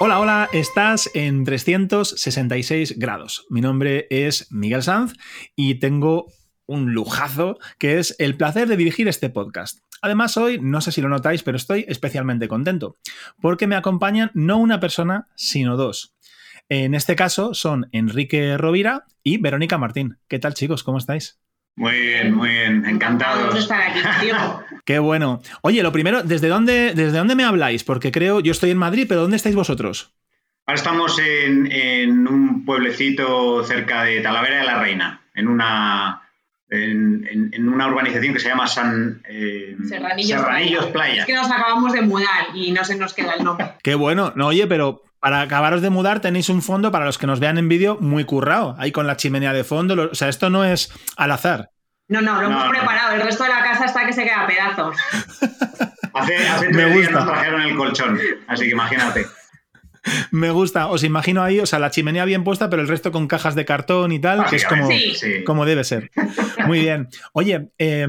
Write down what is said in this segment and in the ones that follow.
Hola, hola, estás en 366 grados. Mi nombre es Miguel Sanz y tengo un lujazo que es el placer de dirigir este podcast. Además, hoy, no sé si lo notáis, pero estoy especialmente contento porque me acompañan no una persona, sino dos. En este caso son Enrique Rovira y Verónica Martín. ¿Qué tal, chicos? ¿Cómo estáis? Muy bien, muy bien, encantados de estar aquí Qué bueno. Oye, lo primero, ¿desde dónde, ¿desde dónde me habláis? Porque creo, yo estoy en Madrid, pero ¿dónde estáis vosotros? Ahora estamos en, un pueblecito cerca de Talavera de la Reina, en una, en, una urbanización que se llama San eh, Serranillos, Playa. Es que nos acabamos de mudar y no se nos queda el nombre. Qué bueno. No, oye, pero para acabaros de mudar tenéis un fondo, para los que nos vean en vídeo, muy currado, ahí con la chimenea de fondo. O sea, esto no es al azar. No, no, lo hemos preparado. El resto de la casa está que se queda a pedazos. hace hace tres días nos trajeron el colchón, así que imagínate. Me gusta, os imagino ahí, o sea, la chimenea bien puesta, pero el resto con cajas de cartón y tal, que es como, como debe ser. Muy bien. Oye, eh,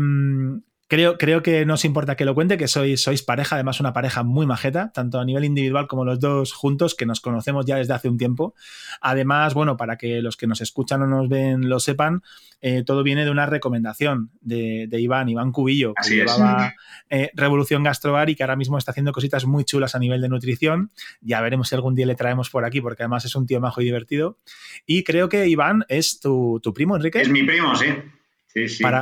Creo, creo que no os importa que lo cuente, que sois, sois pareja, además una pareja muy majeta, tanto a nivel individual como los dos juntos, que nos conocemos ya desde hace un tiempo. Además, bueno, para que los que nos escuchan o nos ven lo sepan, eh, todo viene de una recomendación de, Iván, Iván Cubillo, que llevaba eh, Revolución Gastrobar y que ahora mismo está haciendo cositas muy chulas a nivel de nutrición. Ya veremos si algún día le traemos por aquí, porque además es un tío majo y divertido. Y creo que Iván es tu, tu primo, Enrique. Es mi primo, sí.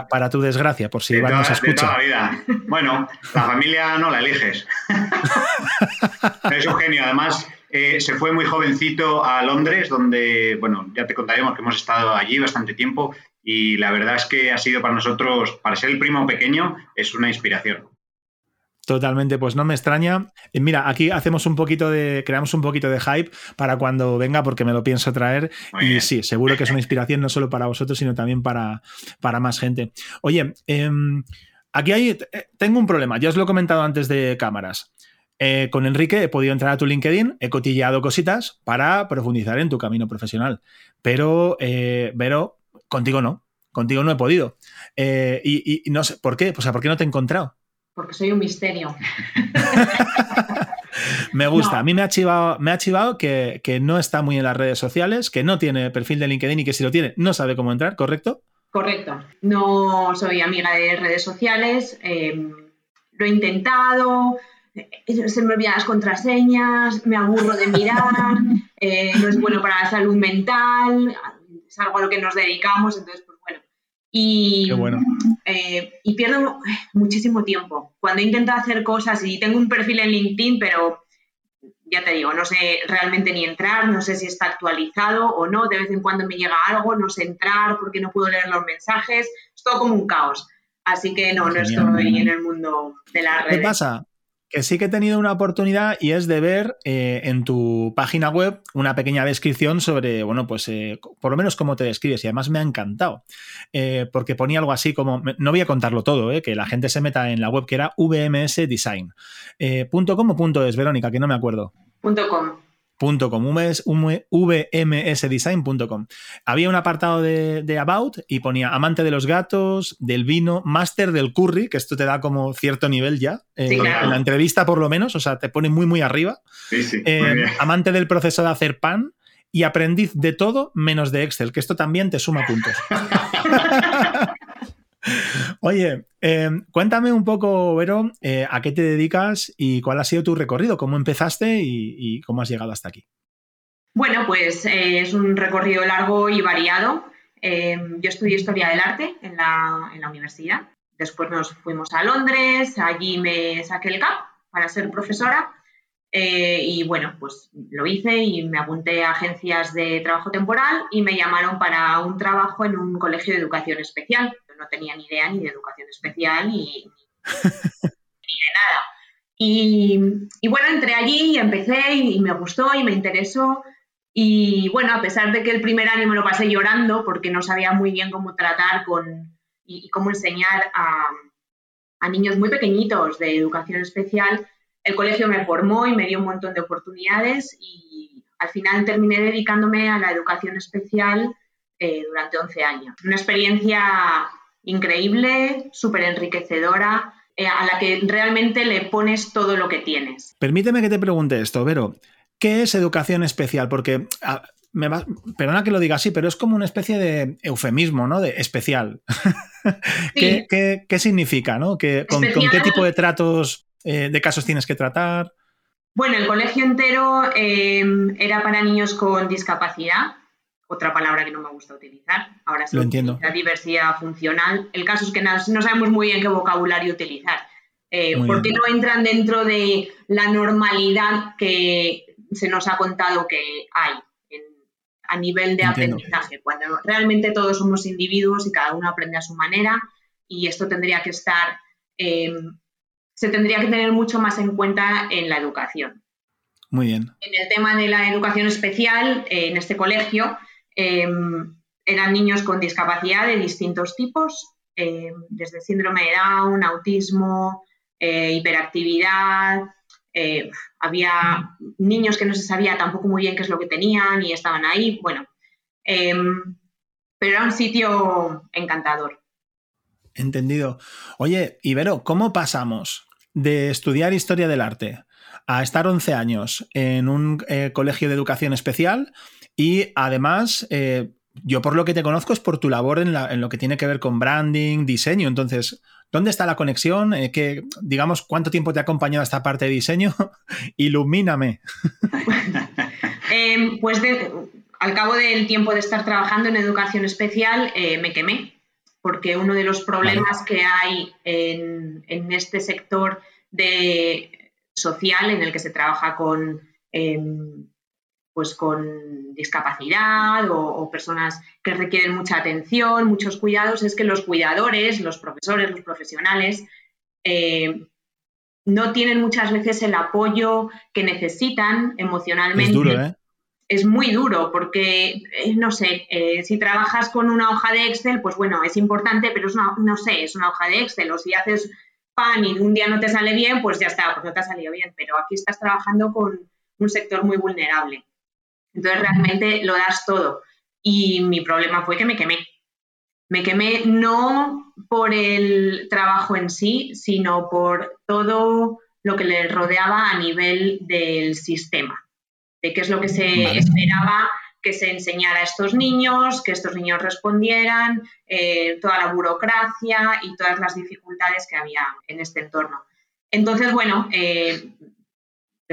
Para, tu desgracia, por si Iván nos escucha. toda la vida. Bueno, la familia no la eliges. es un genio. Además, eh, se fue muy jovencito a Londres, donde, bueno, ya te contaremos que hemos estado allí bastante tiempo y la verdad es que ha sido para nosotros, para ser el primo pequeño, es una inspiración. Totalmente, pues no me extraña. Mira, aquí hacemos un poquito de, creamos un poquito de hype para cuando venga, porque me lo pienso traer. y sí, seguro que es una inspiración no solo para vosotros, sino también para, para más gente. Oye, em, aquí hay, eh, tengo un problema, ya os lo he comentado antes de cámaras. Eh, con Enrique he podido entrar a tu LinkedIn, he cotilleado cositas para profundizar en tu camino profesional. Pero, eh, pero contigo no, contigo no he podido. Y, y, no sé, ¿por qué? O sea, ¿por qué no te he encontrado? Porque soy un misterio. me gusta. A mí me ha chivado, me ha chivado que, no está muy en las redes sociales, que no tiene perfil de LinkedIn y que si lo tiene no sabe cómo entrar, ¿correcto? Correcto. No soy amiga de redes sociales. Em, lo he intentado. Eh, se me olvidan las contraseñas, me aburro de mirar, eh, no es bueno para la salud mental, es algo a lo que nos dedicamos, entonces, bueno. Eh, y pierdo muchísimo tiempo. Cuando intento hacer cosas y tengo un perfil en LinkedIn, pero ya te digo, no sé realmente ni entrar, no sé si está actualizado o no, de vez en cuando me llega algo, no sé entrar porque no puedo leer los mensajes, es todo como un caos. Así que no, no estoy en el mundo de la red. ¿Qué pasa? Que sí que he tenido una oportunidad y es de ver eh, en tu página web una pequeña descripción sobre, bueno, pues eh, por lo menos cómo te describes y además me ha encantado, eh, porque ponía algo así como, no voy a contarlo todo, que la gente se meta en la web que era vmsdesign.com o es, Verónica, que no me acuerdo. .com vmsdesign.com. Había un apartado de, About y ponía amante de los gatos, del vino, máster del curry, que esto te da como cierto nivel ya, eh, en la entrevista por lo menos, o sea, te pone muy, muy arriba. Eh, amante del proceso de hacer pan y aprendiz de todo menos de Excel, que esto también te suma puntos. Oye, eh, cuéntame un poco, Vero, eh, a qué te dedicas y cuál ha sido tu recorrido, cómo empezaste y, cómo has llegado hasta aquí. Bueno, pues eh, es un recorrido largo y variado. yo estudié Historia del Arte en la, en la, universidad. Después nos fuimos a Londres, allí me saqué el CAP para ser profesora. y bueno, pues lo hice y me apunté a agencias de trabajo temporal y me llamaron para un trabajo en un colegio de educación especial no tenía ni idea ni de educación especial ni, de nada. Y, bueno, entré allí y empecé y, me gustó y me interesó. Y bueno, a pesar de que el primer año me lo pasé llorando porque no sabía muy bien cómo tratar con y, cómo enseñar a, a, niños muy pequeñitos de educación especial, el colegio me formó y me dio un montón de oportunidades y al final terminé dedicándome a la educación especial eh, durante 11 años. Una experiencia increíble, súper enriquecedora, eh, a la que realmente le pones todo lo que tienes. Permíteme que te pregunte esto, Vero. ¿qué es educación especial? Porque me perdona que lo diga así, pero es como una especie de eufemismo, ¿no? De especial. ¿Qué, significa, ¿no? con, qué tipo de tratos, eh, de casos tienes que tratar? Bueno, el colegio entero em, era para niños con discapacidad, otra palabra que no me gusta utilizar. Ahora sí, la diversidad funcional. El caso es que no, sabemos muy bien qué vocabulario utilizar. Eh, porque no entran dentro de la normalidad que se nos ha contado que hay a nivel de aprendizaje, cuando realmente todos somos individuos y cada uno aprende a su manera y esto tendría que estar, em, se tendría que tener mucho más en cuenta en la educación. Muy bien. En el tema de la educación especial, eh, en este colegio, em, eran niños con discapacidad de distintos tipos, em, desde síndrome de Down, autismo, eh, hiperactividad, eh, había niños que no se sabía tampoco muy bien qué es lo que tenían y estaban ahí, bueno, em, pero era un sitio encantador. Entendido. Oye, Ibero, ¿cómo pasamos de estudiar historia del arte a estar 11 años en un eh, colegio de educación especial y además... Eh, yo por lo que te conozco es por tu labor en, en, lo que tiene que ver con branding, diseño. Entonces, ¿Dónde está la conexión? Eh, digamos, ¿cuánto tiempo te ha acompañado esta parte de diseño? Ilumíname. Em, pues al cabo del tiempo de estar trabajando en educación especial, eh, me quemé, porque uno de los problemas que hay en, este sector de social en el que se trabaja con em, pues con discapacidad o, personas que requieren mucha atención, muchos cuidados, es que los cuidadores, los profesores, los profesionales, eh, no tienen muchas veces el apoyo que necesitan emocionalmente. Es duro, ¿eh? Es muy duro porque, eh, no sé, eh, si trabajas con una hoja de Excel, pues bueno, es importante, pero es una, no sé, es una hoja de Excel. O si haces pan y un día no te sale bien, pues ya está, pues no te ha salido bien. Pero aquí estás trabajando con un sector muy vulnerable. Entonces realmente lo das todo. Y mi problema fue que me quemé. Me quemé no por el trabajo en sí, sino por todo lo que le rodeaba a nivel del sistema, de qué es lo que se esperaba que se enseñara a estos niños, que estos niños respondieran, eh, toda la burocracia y todas las dificultades que había en este entorno. Entonces, bueno, eh,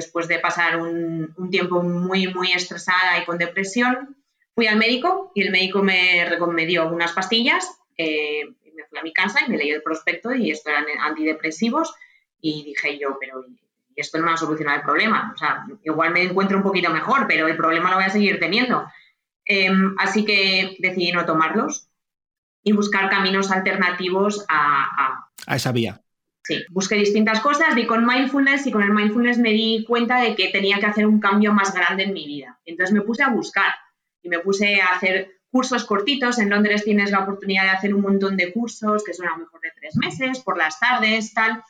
después de pasar un, tiempo muy, muy estresada y con depresión, fui al médico y el médico me, me dio unas pastillas, eh, me fui a mi casa y me leí el prospecto y esto eran antidepresivos y dije yo, pero esto no me va a solucionar el problema. O sea, igual me encuentro un poquito mejor, pero el problema lo voy a seguir teniendo. Em, así que decidí no tomarlos y buscar caminos alternativos a, a esa vía. Sí, busqué distintas cosas, di con mindfulness y con el mindfulness me di cuenta de que tenía que hacer un cambio más grande en mi vida. Entonces me puse a buscar y me puse a hacer cursos cortitos. En Londres tienes la oportunidad de hacer un montón de cursos, que son a lo mejor de tres meses, por las tardes, tal.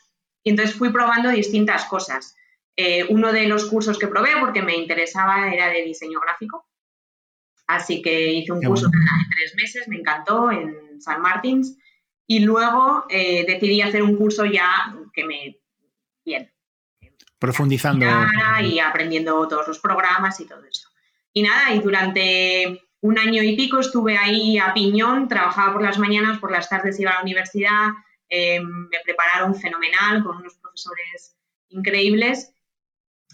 Y entonces fui probando distintas cosas. Eh, uno de los cursos que probé, porque me interesaba, era de diseño gráfico. Así que hice un curso de tres meses, me encantó, en San Martins y luego eh, decidí hacer un curso ya que me... Bien. Profundizando. Y aprendiendo todos los programas y todo eso. Y nada, y durante un año y pico estuve ahí a piñón, trabajaba por las mañanas, por las tardes iba a la universidad, eh, me prepararon fenomenal con unos profesores increíbles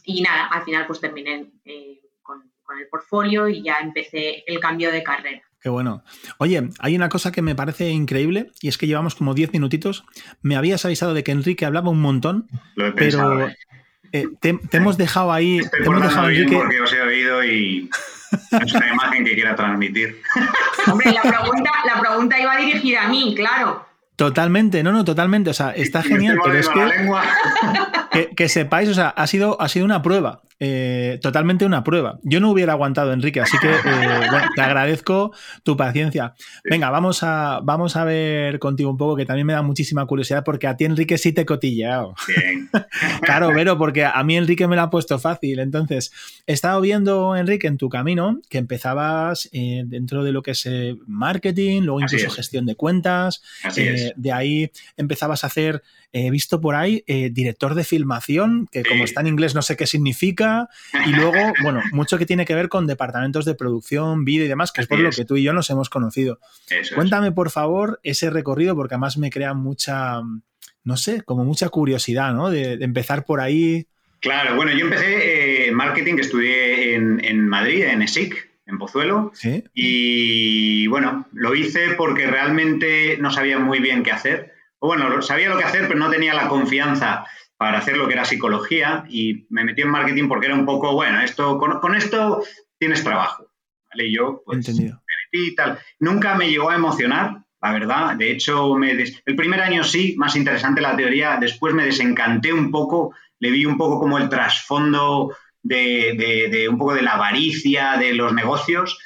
y nada, al final pues terminé eh, con, con el portfolio y ya empecé el cambio de carrera. Qué bueno. Oye, hay una cosa que me parece increíble y es que llevamos como 10 minutitos. Me habías avisado de que Enrique hablaba un montón, pero eh, te, hemos dejado ahí. te hemos dejado Enrique. Porque os he oído y es una imagen que quiera transmitir. Hombre, la pregunta, la pregunta iba dirigida a mí, claro. Totalmente, no, no, totalmente. O sea, está genial, pero es que, que, sepáis, o sea, ha sido, ha sido una prueba. Eh, totalmente una prueba. Yo no hubiera aguantado, Enrique, así que eh, te agradezco tu paciencia. Venga, vamos a, vamos a ver contigo un poco, que también me da muchísima curiosidad, porque a ti, Enrique, sí te he cotilleado. claro, pero porque a mí Enrique me lo ha puesto fácil. Entonces, he estado viendo, Enrique, en tu camino, que empezabas eh, dentro de lo que es marketing, luego incluso gestión de cuentas. de ahí empezabas a hacer, he visto por ahí, director de filmación, que como está en inglés no sé qué significa música y luego, bueno, mucho que tiene que ver con departamentos de producción, vídeo y demás, que es por lo que tú y yo nos hemos conocido. Cuéntame, por favor, ese recorrido, porque además me crea mucha, no sé, como mucha curiosidad, ¿no? De, empezar por ahí. Claro, bueno, yo empecé eh, marketing, estudié en, en Madrid, en ESIC, en Pozuelo. ¿Sí? Y bueno, lo hice porque realmente no sabía muy bien qué hacer. O bueno, sabía lo que hacer, pero no tenía la confianza para hacer lo que era psicología y me metí en marketing porque era un poco, bueno, esto con, esto tienes trabajo. ¿vale? Y yo pues, me metí y tal. Nunca me llegó a emocionar, la verdad. De hecho, me el primer año sí, más interesante la teoría. Después me desencanté un poco, le vi un poco como el trasfondo de, un poco de la avaricia de los negocios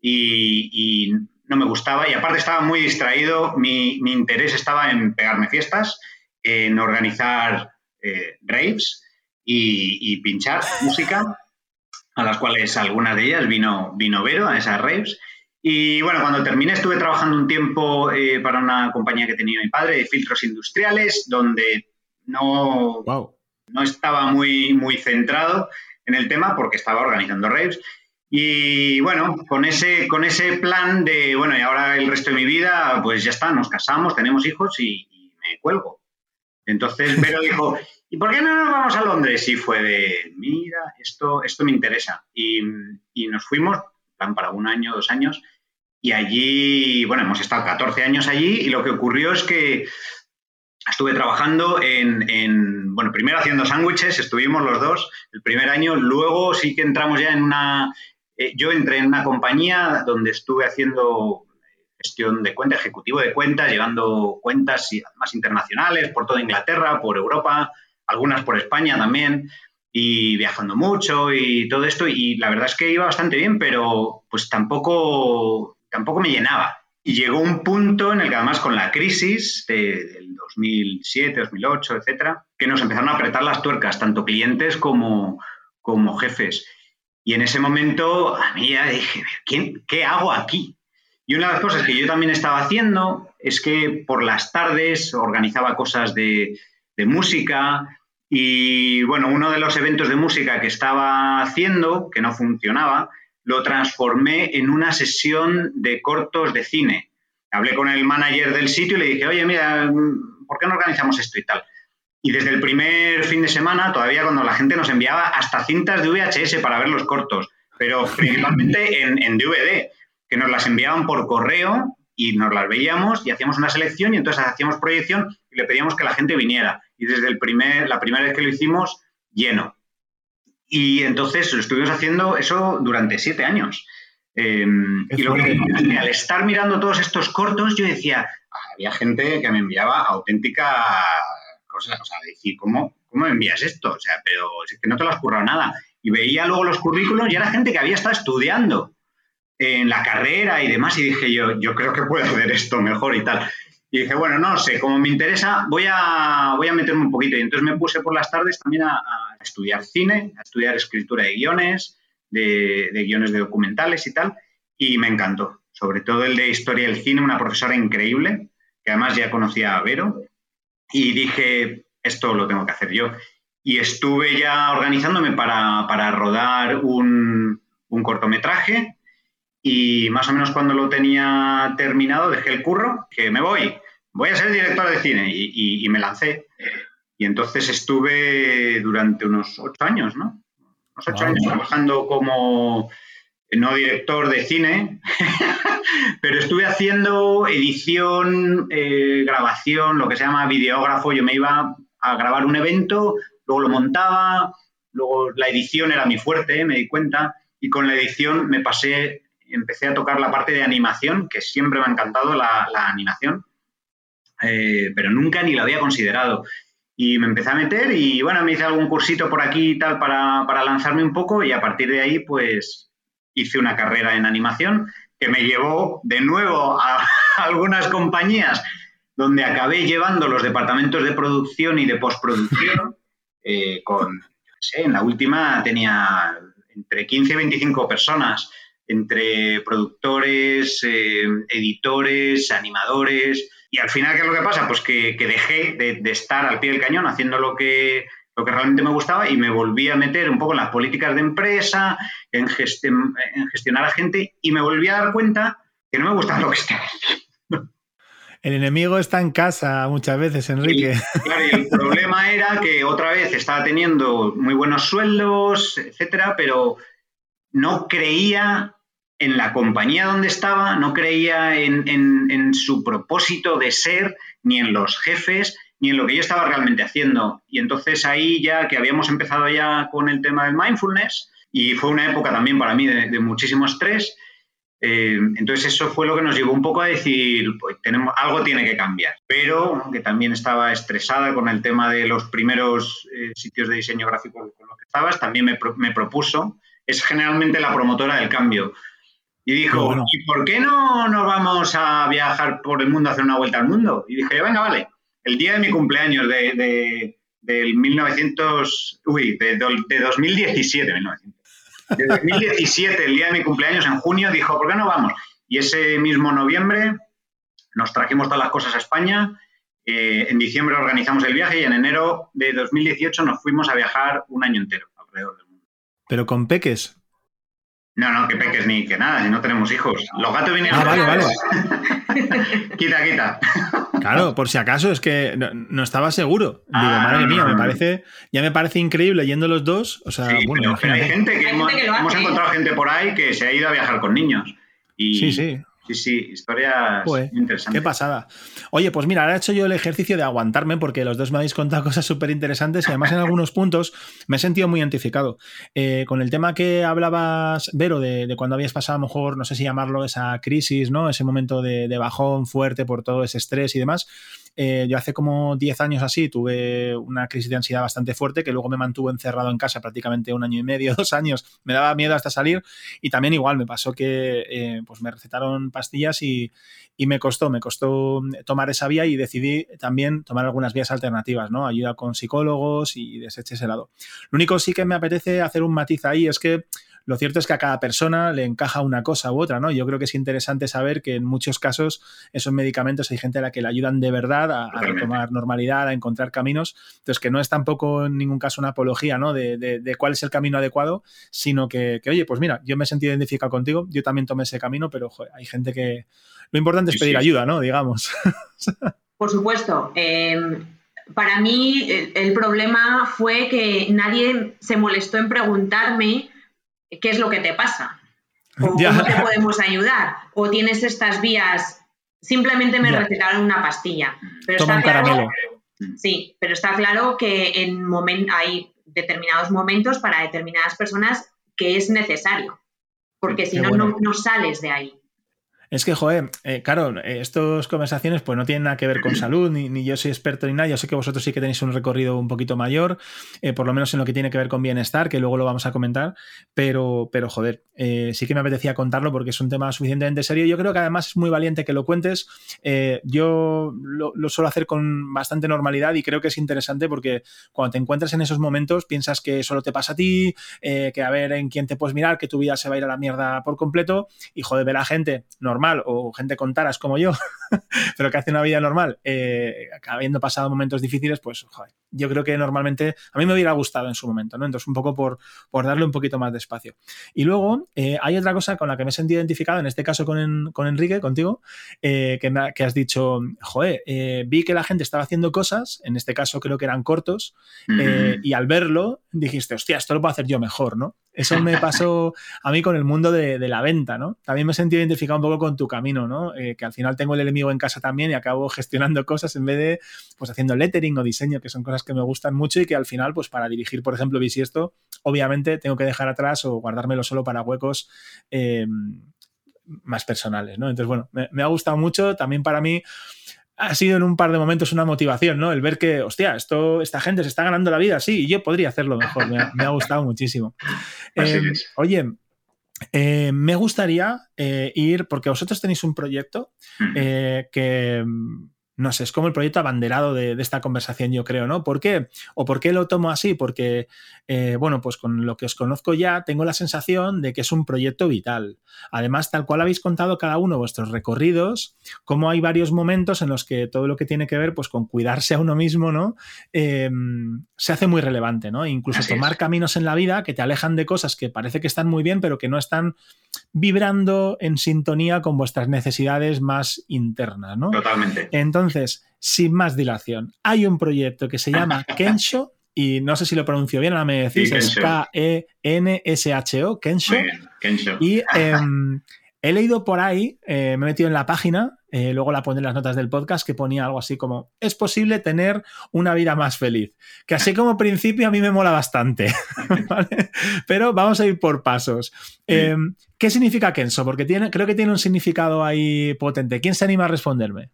y, no me gustaba. Y aparte estaba muy distraído, mi, interés estaba en pegarme fiestas, en organizar eh, raves y, pinchar música, a las cuales algunas de ellas vino, vino Vero, a esas raves. Y bueno, cuando terminé estuve trabajando un tiempo eh, para una compañía que tenía mi padre de filtros industriales, donde no, no estaba muy, muy centrado en el tema porque estaba organizando raves. Y bueno, con ese, con ese plan de, bueno, y ahora el resto de mi vida, pues ya está, nos casamos, tenemos hijos y, me cuelgo. Entonces Vero dijo, ¿y por qué no nos vamos a Londres? Y fue de, mira, esto, esto me interesa. Y, y nos fuimos, plan para un año, dos años, y allí, bueno, hemos estado 14 años allí y lo que ocurrió es que estuve trabajando en, bueno, primero haciendo sándwiches, estuvimos los dos el primer año, luego sí que entramos ya en una, eh, yo entré en una compañía donde estuve haciendo gestión de cuenta, ejecutivo de cuentas, llevando cuentas más internacionales por toda Inglaterra, por Europa, algunas por España también, y viajando mucho y todo esto, y la verdad es que iba bastante bien, pero pues tampoco, tampoco me llenaba. Y llegó un punto en el que además con la crisis del 2007, 2008, etcétera, que nos empezaron a apretar las tuercas, tanto clientes como, como jefes. Y en ese momento a mí ya dije, ¿qué hago aquí? Y una de las cosas que yo también estaba haciendo es que por las tardes organizaba cosas de, música y bueno, uno de los eventos de música que estaba haciendo, que no funcionaba, lo transformé en una sesión de cortos de cine. Hablé con el manager del sitio y le dije, oye, mira, ¿por qué no organizamos esto y tal? Y desde el primer fin de semana, todavía cuando la gente nos enviaba hasta cintas de VHS para ver los cortos, pero principalmente en, DVD, que nos las enviaban por correo y nos las veíamos y hacíamos una selección y entonces hacíamos proyección y le pedíamos que la gente viniera. Y desde el primer, la primera vez que lo hicimos, lleno. Y entonces lo estuvimos haciendo eso durante siete años. Em, y lo que al estar mirando todos estos cortos, yo decía, había gente que me enviaba auténtica cosas, o sea, decir, ¿cómo, ¿cómo me envías esto? O sea, pero es que no te lo has currado nada. Y veía luego los currículos y era gente que había estado estudiando en la carrera y demás, y dije yo, yo creo que puedo hacer esto mejor y tal. Y dije, bueno, no sé, como me interesa, voy a, voy a meterme un poquito. Y entonces me puse por las tardes también a, estudiar cine, a estudiar escritura de guiones, de, guiones de documentales y tal. Y me encantó. Sobre todo el de historia del cine, una profesora increíble, que además ya conocía a Vero. Y dije, esto lo tengo que hacer yo. Y estuve ya organizándome para, rodar un, un cortometraje y más o menos cuando lo tenía terminado dejé el curro, que me voy, voy a ser director de cine y, me lancé. Y entonces estuve durante unos ocho años, ¿no? Unos ocho años trabajando como, no director de cine, pero estuve haciendo edición, eh, grabación, lo que se llama videógrafo. Yo me iba a grabar un evento, luego lo montaba, luego la edición era mi fuerte, me di cuenta, y con la edición me pasé empecé a tocar la parte de animación, que siempre me ha encantado la, animación, eh, pero nunca ni la había considerado. Y me empecé a meter y bueno, me hice algún cursito por aquí y tal para, lanzarme un poco y a partir de ahí pues hice una carrera en animación que me llevó de nuevo a algunas compañías donde acabé llevando los departamentos de producción y de postproducción eh, con, sé, en la última tenía entre 15 y 25 personas entre productores, eh, editores, animadores. Y al final, ¿qué es lo que pasa? Pues que, dejé de, estar al pie del cañón haciendo lo que, lo que realmente me gustaba y me volví a meter un poco en las políticas de empresa, en, en gestionar a gente y me volví a dar cuenta que no me gustaba lo que estaba haciendo. El enemigo está en casa muchas veces, Enrique. claro, y el problema era que otra vez estaba teniendo muy buenos sueldos, etcétera, pero no creía en la compañía donde estaba, no creía en, en, su propósito de ser, ni en los jefes, ni en lo que yo estaba realmente haciendo. Y entonces ahí ya que habíamos empezado ya con el tema del mindfulness, y fue una época también para mí de, muchísimo estrés, eh, entonces eso fue lo que nos llevó un poco a decir, pues tenemos, algo tiene que cambiar. Pero que también estaba estresada con el tema de los primeros eh, sitios de diseño gráfico con los que estabas, también me, me propuso, es generalmente la promotora del cambio y dijo, ¿y por qué no nos vamos a viajar por el mundo a hacer una vuelta al mundo? Y dije, venga, vale, el día de mi cumpleaños de, del 1900, uy, de, de 2017, 1900. De 2017, el día de mi cumpleaños, en junio, dijo, ¿por qué no vamos? Y ese mismo noviembre nos trajimos todas las cosas a España. Eh, en diciembre organizamos el viaje y en enero de 2018 nos fuimos a viajar un año entero alrededor del mundo. ¿Pero con peques? No, no, que peques ni que nada, si no tenemos hijos. Los gatos vinieron. Ah, vale, vale. quita, quita. Claro, por si acaso, es que no, estaba seguro. Digo, ah, madre mía, me parece, ya me parece increíble yendo los dos. O sea, bueno, hay gente que, hemos, hemos, encontrado gente por ahí que se ha ido a viajar con niños. Y, sí, sí. Sí, sí, historias interesantes. Qué pasada. Oye, pues mira, ahora he hecho yo el ejercicio de aguantarme porque los dos me habéis contado cosas súper interesantes y además en algunos puntos me he sentido muy identificado. Eh, con el tema que hablabas, Vero, de, cuando habías pasado a lo mejor, no sé si llamarlo esa crisis, ¿no? Ese momento de, de bajón fuerte por todo ese estrés y demás. Eh, yo hace como 10 años así tuve una crisis de ansiedad bastante fuerte que luego me mantuvo encerrado en casa prácticamente un año y medio, dos años. Me daba miedo hasta salir y también igual me pasó que eh, pues me recetaron pastillas y, me costó, me costó tomar esa vía y decidí también tomar algunas vías alternativas, ¿no? Ayuda con psicólogos y deseché ese lado. Lo único sí que me apetece hacer un matiz ahí es que lo cierto es que a cada persona le encaja una cosa u otra, ¿no? Yo creo que es interesante saber que en muchos casos esos medicamentos hay gente a la que le ayudan de verdad a, tomar normalidad, a encontrar caminos. Entonces, que no es tampoco en ningún caso una apología, ¿no? De, cuál es el camino adecuado, sino que, oye, pues mira, yo me he sentido identificado contigo, yo también tomé ese camino, pero hay gente que... Lo importante es pedir ayuda, ¿no? Digamos. Por supuesto. Em, para mí el problema fue que nadie se molestó en preguntarme ¿qué es lo que te pasa? ¿O ¿Cómo te podemos ayudar? ¿O tienes estas vías? Simplemente me recetaron una pastilla. Pero está claro, Sí, pero está claro que en hay determinados momentos para determinadas personas que es necesario, porque si no, no sales de ahí. Es que, joder, eh, claro, estas conversaciones pues no tienen nada que ver con salud, ni, yo soy experto ni nada. Yo sé que vosotros sí que tenéis un recorrido un poquito mayor, eh, por lo menos en lo que tiene que ver con bienestar, que luego lo vamos a comentar. Pero, pero joder, eh, sí que me apetecía contarlo porque es un tema suficientemente serio. Yo creo que además es muy valiente que lo cuentes. yo lo, suelo hacer con bastante normalidad y creo que es interesante porque cuando te encuentras en esos momentos piensas que solo te pasa a ti, que a ver en quién te puedes mirar, que tu vida se va a ir a la mierda por completo. Y joder, ver a la gente normal o gente con taras como yo, pero que hace una vida normal, eh, habiendo pasado momentos difíciles, pues joder, yo creo que normalmente a mí me hubiera gustado en su momento, ¿no? Entonces, un poco por, por darle un poquito más de espacio. Y luego eh, hay otra cosa con la que me he sentido identificado, en este caso con, con Enrique, contigo, eh, que, que, has dicho, joder, vi que la gente estaba haciendo cosas, en este caso creo que eran cortos, y al verlo dijiste, hostia, esto lo puedo hacer yo mejor, ¿no? Eso me pasó a mí con el mundo de, la venta, ¿no? También me he sentido identificado un poco con tu camino, ¿no? Eh, que al final tengo el enemigo en casa también y acabo gestionando cosas en vez de, pues, haciendo lettering o diseño, que son cosas que me gustan mucho y que al final, pues, para dirigir, por ejemplo, Bisiesto, obviamente tengo que dejar atrás o guardármelo solo para huecos em, más personales, ¿no? Entonces, bueno, me, me ha gustado mucho. También para mí ha sido en un par de momentos una motivación, ¿no? El ver que, hostia, esto, esta gente se está ganando la vida, sí, y yo podría hacerlo mejor. Me, ha gustado muchísimo. Em, oye, eh, me gustaría eh, ir, porque vosotros tenéis un proyecto eh, que no sé, es como el proyecto abanderado de, esta conversación, yo creo, ¿no? ¿Por qué? ¿O por qué lo tomo así? Porque, eh, bueno, pues con lo que os conozco ya, tengo la sensación de que es un proyecto vital. Además, tal cual habéis contado cada uno vuestros recorridos, como hay varios momentos en los que todo lo que tiene que ver, pues con cuidarse a uno mismo, ¿no? Em, se hace muy relevante, ¿no? Incluso tomar caminos en la vida que te alejan de cosas que parece que están muy bien, pero que no están vibrando en sintonía con vuestras necesidades más internas, ¿no? Totalmente. Entonces, sin más dilación, hay un proyecto que se llama Kensho y no sé si lo pronuncio bien, ahora me decís, es K-E-N-S-H-O, Kensho. Kensho. Y em, he leído por ahí, eh, me he metido en la página, eh, luego la pondré en las notas del podcast, que ponía algo así como, es posible tener una vida más feliz. Que así como principio a mí me mola bastante, Pero vamos a ir por pasos. Em, ¿Qué significa Kenso? Porque tiene, creo que tiene un significado ahí potente. ¿Quién se anima a responderme?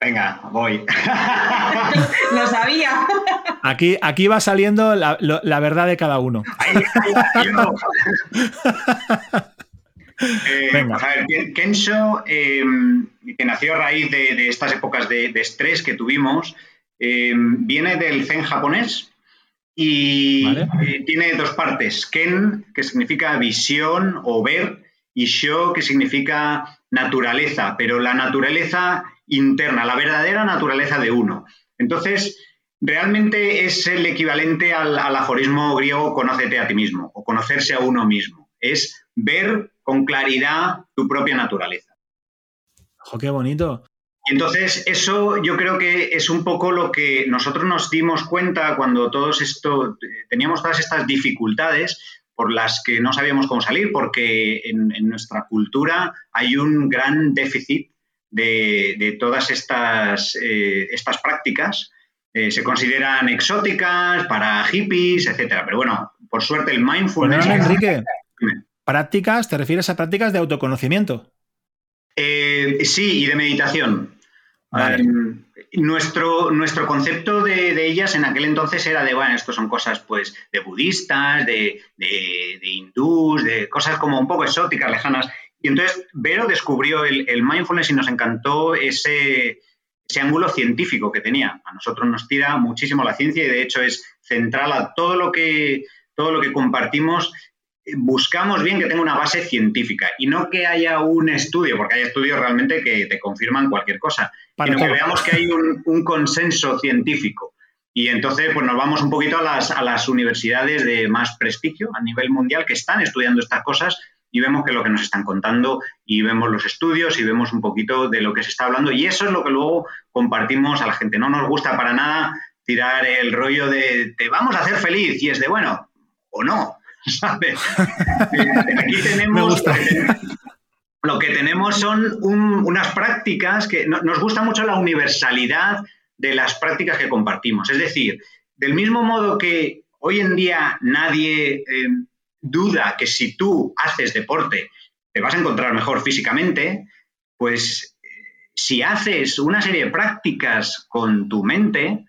Venga, voy. Lo sabía. Aquí, aquí va saliendo la, verdad de cada uno. Eh, Venga. a ver, Kensho, em, que nació a raíz de, estas épocas de, estrés que tuvimos, em, viene del zen japonés y eh, tiene dos partes. Ken, que significa visión o ver, y Sho, que significa naturaleza, pero la naturaleza interna, la verdadera naturaleza de uno. Entonces, realmente es el equivalente al, aforismo griego conócete a ti mismo o conocerse a uno mismo. Es ver con claridad tu propia naturaleza. ¡Oh, qué bonito! Entonces eso yo creo que es un poco lo que nosotros nos dimos cuenta cuando todos esto teníamos todas estas dificultades por las que no sabíamos cómo salir, porque en nuestra cultura hay un gran déficit de, todas estas, eh, estas prácticas. Eh, se consideran exóticas para hippies, etcétera. Pero bueno, por suerte el mindfulness. Enrique, prácticas, ¿te refieres a prácticas de autoconocimiento? Eh, sí, y de meditación. nuestro, nuestro concepto de, ellas en aquel entonces era de, bueno, esto son cosas pues de budistas, de, de, de hindús, de cosas como un poco exóticas, lejanas. Y entonces Vero descubrió el, mindfulness y nos encantó ese, ángulo científico que tenía. A nosotros nos tira muchísimo la ciencia y de hecho es central a todo lo que, todo lo que compartimos. Buscamos bien que tenga una base científica y no que haya un estudio, porque hay estudios realmente que te confirman cualquier cosa, sino que veamos que hay un, consenso científico. Y entonces, pues nos vamos un poquito a las, a las universidades de más prestigio a nivel mundial que están estudiando estas cosas y vemos que lo que nos están contando y vemos los estudios y vemos un poquito de lo que se está hablando y eso es lo que luego compartimos a la gente. No nos gusta para nada tirar el rollo de te vamos a hacer feliz y es de bueno o no, ¿sabes? Aquí tenemos... Lo que tenemos son unas prácticas que nos gusta mucho la universalidad de las prácticas que compartimos. Es decir, del mismo modo que hoy en día nadie eh, duda que si tú haces deporte te vas a encontrar mejor físicamente, pues si haces una serie de prácticas con tu mente,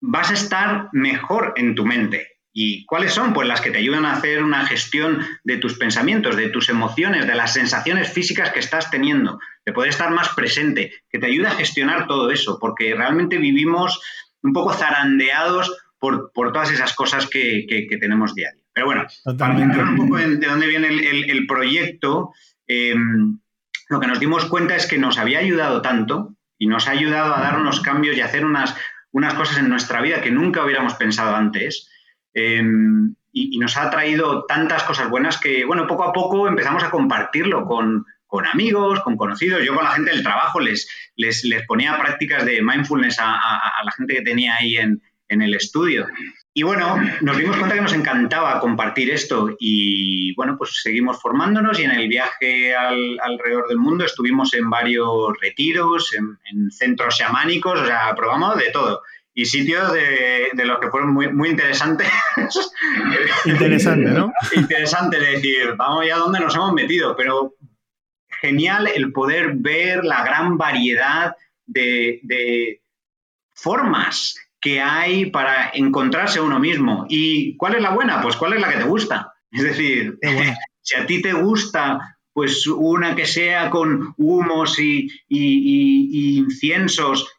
vas a estar mejor en tu mente. ¿Y cuáles son? Pues las que te ayudan a hacer una gestión de tus pensamientos, de tus emociones, de las sensaciones físicas que estás teniendo, de poder estar más presente, que te ayuda a gestionar todo eso, porque realmente vivimos un poco zarandeados por, todas esas cosas que, que tenemos diario. Pero bueno, para entrar un poco de, dónde viene el, proyecto, eh, lo que nos dimos cuenta es que nos había ayudado tanto y nos ha ayudado a dar unos cambios y a hacer unas, unas cosas en nuestra vida que nunca hubiéramos pensado antes. Eh, y, nos ha traído tantas cosas buenas que, bueno, poco a poco empezamos a compartirlo con, amigos, con conocidos. Yo con la gente del trabajo les, les, ponía prácticas de mindfulness a, la gente que tenía ahí en, en el estudio. Y bueno, nos dimos cuenta que nos encantaba compartir esto y bueno, pues seguimos formándonos y en el viaje alrededor del mundo estuvimos en varios retiros, en, centros chamánicos, o sea, probamos de todo. Y sitios de, los que fueron muy, muy interesantes. Interesante, ¿no? Interesante de decir, vamos ya dónde nos hemos metido, pero genial el poder ver la gran variedad de, de formas que hay para encontrarse uno mismo. ¿Y cuál es la buena? Pues cuál es la que te gusta. Es decir, si a ti te gusta pues una que sea con humos y, inciensos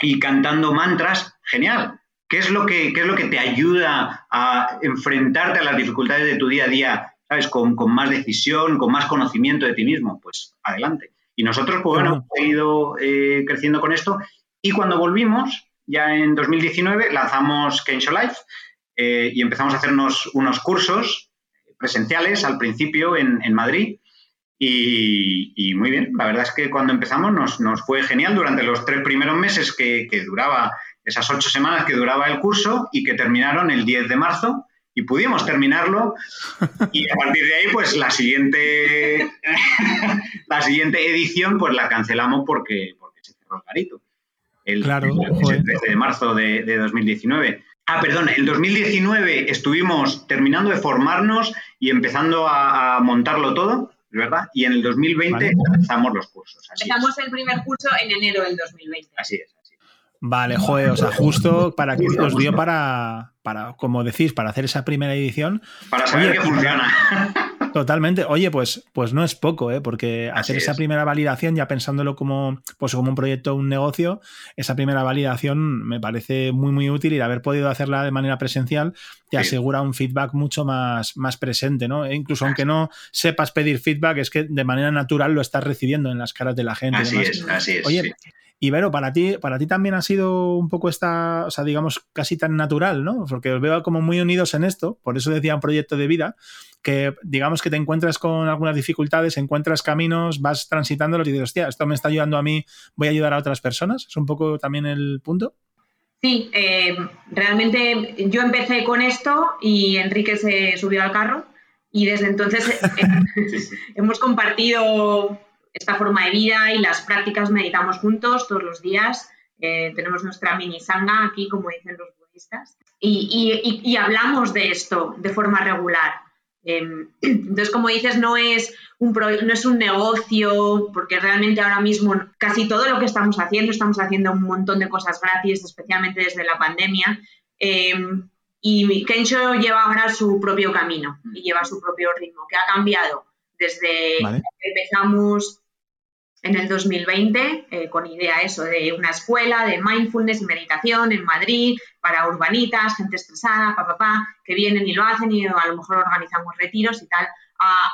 y cantando mantras, genial. ¿Qué es, lo que, es lo que te ayuda a enfrentarte a las dificultades de tu día a día, ¿sabes? Con, más decisión, con más conocimiento de ti mismo. Pues adelante. Y nosotros, pues bueno, hemos ido eh, creciendo con esto. Y cuando volvimos, ya en 2019, lanzamos Kensho Life eh, y empezamos a hacernos unos cursos presenciales al principio en, Madrid. Y, muy bien, la verdad es que cuando empezamos nos, fue genial durante los tres primeros meses que, duraba, esas ocho semanas que duraba el curso y que terminaron el 10 de marzo y pudimos terminarlo y a partir de ahí pues la siguiente la siguiente edición pues la cancelamos porque, porque se cerró el garito el, claro, el, 13 de marzo de, de 2019 Ah, perdón, en 2019 estuvimos terminando de formarnos y empezando a, montarlo todo, ¿verdad? Y en el 2020 empezamos los cursos. Empezamos el primer curso en enero del 2020. Así es. Así Vale, joder, o sea, justo para que os dio para, para, como decís, para hacer esa primera edición. Para saber que funciona. Totalmente. Oye, pues, pues no es poco, ¿eh? porque hacer esa primera validación, ya pensándolo como, pues como un proyecto, un negocio, esa primera validación me parece muy, muy útil y haber podido hacerla de manera presencial te asegura un feedback mucho más, más presente, ¿no? E incluso aunque no sepas pedir feedback, es que de manera natural lo estás recibiendo en las caras de la gente. Así es, así es. Oye, y Vero, para ti, para ti también ha sido un poco esta, o sea, digamos, casi tan natural, ¿no? Porque os veo como muy unidos en esto, por eso decía un proyecto de vida, que digamos que te encuentras con algunas dificultades, encuentras caminos, vas transitándolos y dices, hostia, esto me está ayudando a mí, voy a ayudar a otras personas. ¿Es un poco también el punto? Sí, eh, realmente yo empecé con esto y Enrique se subió al carro y desde entonces eh, hemos compartido esta forma de vida y las prácticas meditamos juntos todos los días. Eh, tenemos nuestra mini sanga aquí, como dicen los budistas, y, hablamos de esto de forma regular. Em, entonces, como dices, no es, un no es un negocio, porque realmente ahora mismo casi todo lo que estamos haciendo, estamos haciendo un montón de cosas gratis, especialmente desde la pandemia. Em, y Kensho lleva ahora su propio camino y lleva su propio ritmo, que ha cambiado desde que empezamos en el 2020 eh, con idea eso de una escuela de mindfulness y meditación en Madrid para urbanitas, gente estresada, papá, pa, que vienen y lo hacen y a lo mejor organizamos retiros y tal.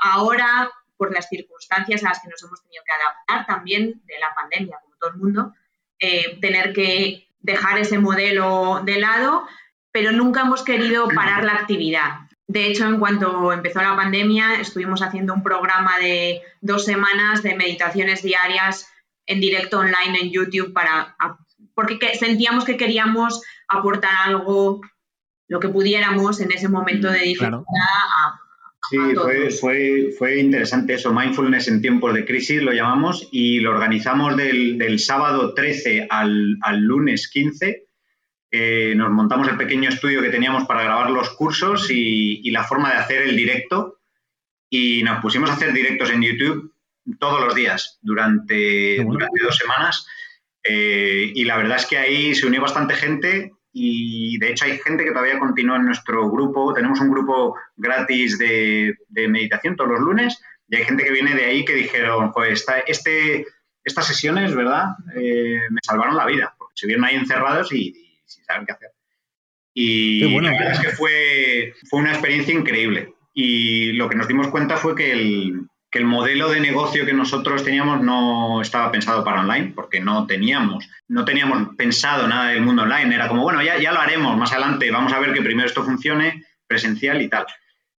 ahora, por las circunstancias a las que nos hemos tenido que adaptar también de la pandemia, como todo el mundo, eh, tener que dejar ese modelo de lado, pero nunca hemos querido parar la actividad. De hecho, en cuanto empezó la pandemia, estuvimos haciendo un programa de dos semanas de meditaciones diarias en directo online en YouTube para porque sentíamos que queríamos aportar algo, lo que pudiéramos en ese momento de dificultad Sí, fue, fue, interesante eso, mindfulness en tiempos de crisis lo llamamos y lo organizamos del, sábado 13 al, al lunes 15 nos montamos el pequeño estudio que teníamos para grabar los cursos y, la forma de hacer el directo. Y nos pusimos a hacer directos en YouTube todos los días durante, durante dos semanas. Eh, y la verdad es que ahí se unió bastante gente y de hecho hay gente que todavía continúa en nuestro grupo. Tenemos un grupo gratis de, meditación todos los lunes y hay gente que viene de ahí que dijeron, pues este, estas sesiones, ¿verdad? Eh, me salvaron la vida, porque se vieron ahí encerrados y, sin saber qué hacer. Y la verdad es que fue, fue una experiencia increíble. Y lo que nos dimos cuenta fue que el, que el modelo de negocio que nosotros teníamos no estaba pensado para online, porque no teníamos, no teníamos pensado nada del mundo online. Era como, bueno, ya, ya lo haremos más adelante, vamos a ver que primero esto funcione presencial y tal.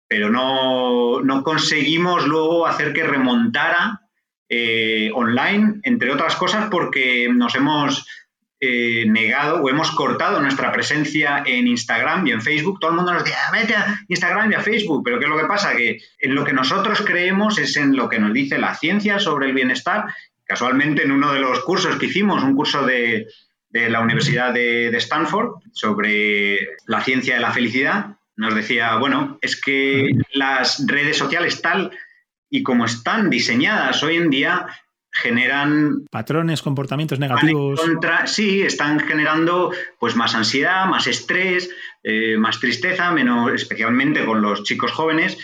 Pero no, no conseguimos luego hacer que remontara eh, online, entre otras cosas, porque nos hemos eh, negado o hemos cortado nuestra presencia en Instagram y en Facebook. Todo el mundo nos dice, ah, vete a Instagram y a Facebook, pero ¿qué es lo que pasa? Que en lo que nosotros creemos es en lo que nos dice la ciencia sobre el bienestar. Casualmente en uno de los cursos que hicimos, un curso de, la Universidad de, de Stanford sobre la ciencia de la felicidad, nos decía, bueno, es que las redes sociales tal y como están diseñadas hoy en día, generan patrones, comportamientos negativos. sí, están generando pues más ansiedad, más estrés, eh, más tristeza, menos, especialmente con los chicos jóvenes.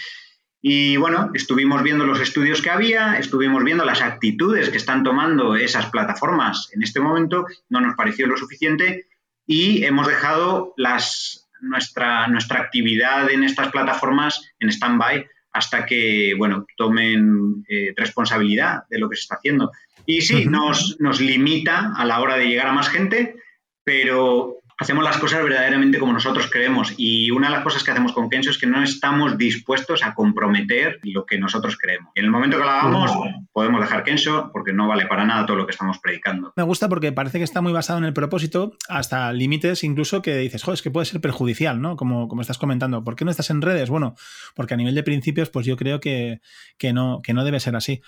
Y bueno, estuvimos viendo los estudios que había, estuvimos viendo las actitudes que están tomando esas plataformas en este momento, no nos pareció lo suficiente y hemos dejado las, nuestra, nuestra actividad en estas plataformas en stand-by hasta que, bueno, tomen eh, responsabilidad de lo que se está haciendo. Y sí, nos, nos limita a la hora de llegar a más gente, pero hacemos las cosas verdaderamente como nosotros creemos. Y una de las cosas que hacemos con Kenzo es que no estamos dispuestos a comprometer lo que nosotros creemos. en el momento que lo hagamos, podemos dejar Kenzo porque no vale para nada todo lo que estamos predicando. Me gusta porque parece que está muy basado en el propósito, hasta límites incluso que dices, joder, es que puede ser perjudicial, ¿no? Como, como estás comentando. ¿Por qué no estás en redes? Bueno, porque a nivel de principios, pues yo creo que, que, no, que no debe ser así.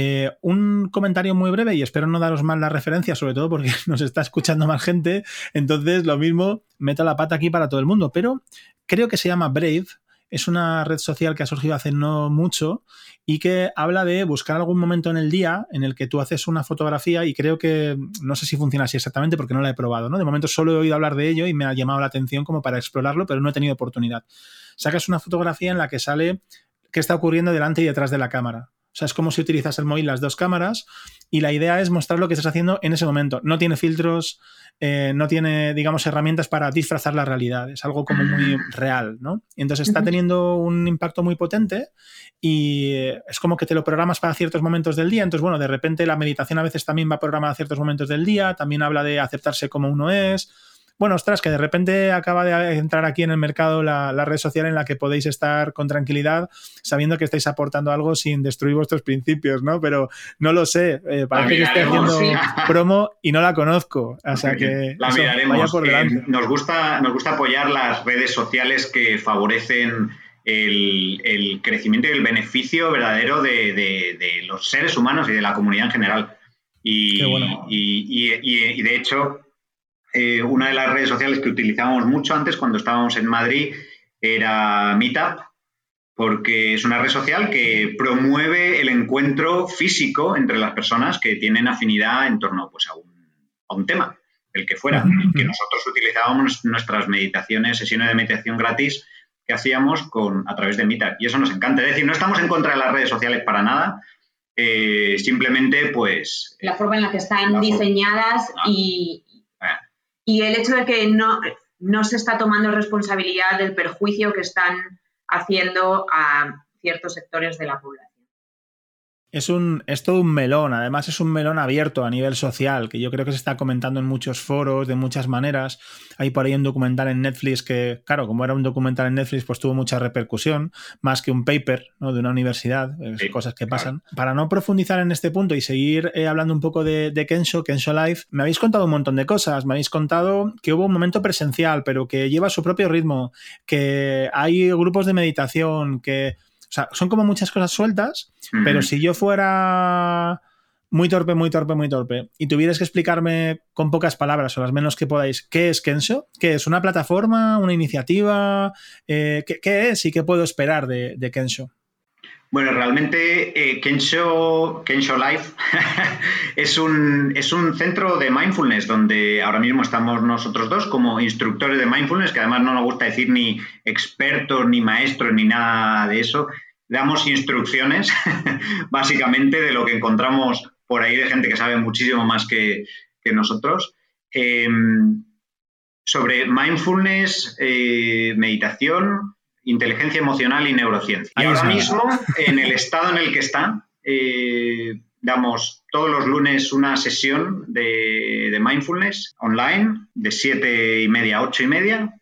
Eh, un comentario muy breve y espero no daros mal la referencia, sobre todo porque nos está escuchando más gente. Entonces, lo mismo, meto la pata aquí para todo el mundo. Pero creo que se llama Brave. Es una red social que ha surgido hace no mucho y que habla de buscar algún momento en el día en el que tú haces una fotografía y creo que no sé si funciona así exactamente porque no la he probado, ¿no? De momento solo he oído hablar de ello y me ha llamado la atención como para explorarlo, pero no he tenido oportunidad. Sacas una fotografía en la que sale qué está ocurriendo delante y detrás de la cámara. O sea, es como si utilizas el móvil las dos cámaras y la idea es mostrar lo que estás haciendo en ese momento. No tiene filtros, eh, no tiene, digamos, herramientas para disfrazar la realidad. Es algo como muy ah. real, ¿no? Y entonces está teniendo un impacto muy potente y es como que te lo programas para ciertos momentos del día. Entonces, bueno, de repente la meditación a veces también va programada a ciertos momentos del día. También habla de aceptarse como uno es bueno, ostras, que de repente acaba de entrar aquí en el mercado la, red social en la que podéis estar con tranquilidad sabiendo que estáis aportando algo sin destruir vuestros principios, ¿no? Pero no lo sé, eh, parece que estoy haciendo promo y no la conozco, o sea que la miraremos. por delante. nos, gusta, nos gusta apoyar las redes sociales que favorecen el, crecimiento y el beneficio verdadero de, los seres humanos y de la comunidad en general. Y, y de hecho, eh, una de las redes sociales que utilizábamos mucho antes cuando estábamos en Madrid era Meetup, porque es una red social que promueve el encuentro físico entre las personas que tienen afinidad en torno pues, a, un, tema, el que fuera, que nosotros utilizábamos nuestras meditaciones, sesiones de meditación gratis que hacíamos con, a través de Meetup. Y eso nos encanta. Es decir, no estamos en contra de las redes sociales para nada, eh, simplemente pues... La forma en la que están diseñadas ah. y, y el hecho de que no, no se está tomando responsabilidad del perjuicio que están haciendo a ciertos sectores de la población. Es, un, es todo un melón, además es un melón abierto a nivel social, que yo creo que se está comentando en muchos foros, de muchas maneras. Hay por ahí un documental en Netflix que, claro, como era un documental en Netflix, pues tuvo mucha repercusión, más que un paper ¿no? de una universidad, cosas que pasan. Para no profundizar en este punto y seguir eh, hablando un poco de, de Kensho, Kensho Life, me habéis contado un montón de cosas. Me habéis contado que hubo un momento presencial, pero que lleva su propio ritmo, que hay grupos de meditación, que o sea, son como muchas cosas sueltas, pero si yo fuera muy torpe, muy torpe, muy torpe, y tuvieras que explicarme con pocas palabras o las menos que podáis, ¿qué es Kensho? ¿Qué es una plataforma, una iniciativa? Eh, ¿qué, es y qué puedo esperar de, de Kensho? Bueno, realmente eh, Kensho, Life es, un, es un centro de mindfulness donde ahora mismo estamos nosotros dos como instructores de mindfulness, que además no nos gusta decir ni expertos, ni maestros, ni nada de eso. Damos instrucciones básicamente de lo que encontramos por ahí de gente que sabe muchísimo más que, nosotros. Em, sobre mindfulness, eh, meditación, inteligencia emocional y neurociencia. Y ahora mismo, en el estado en el que está, eh, damos todos los lunes una sesión de, mindfulness online de 7 y media a 8 y media,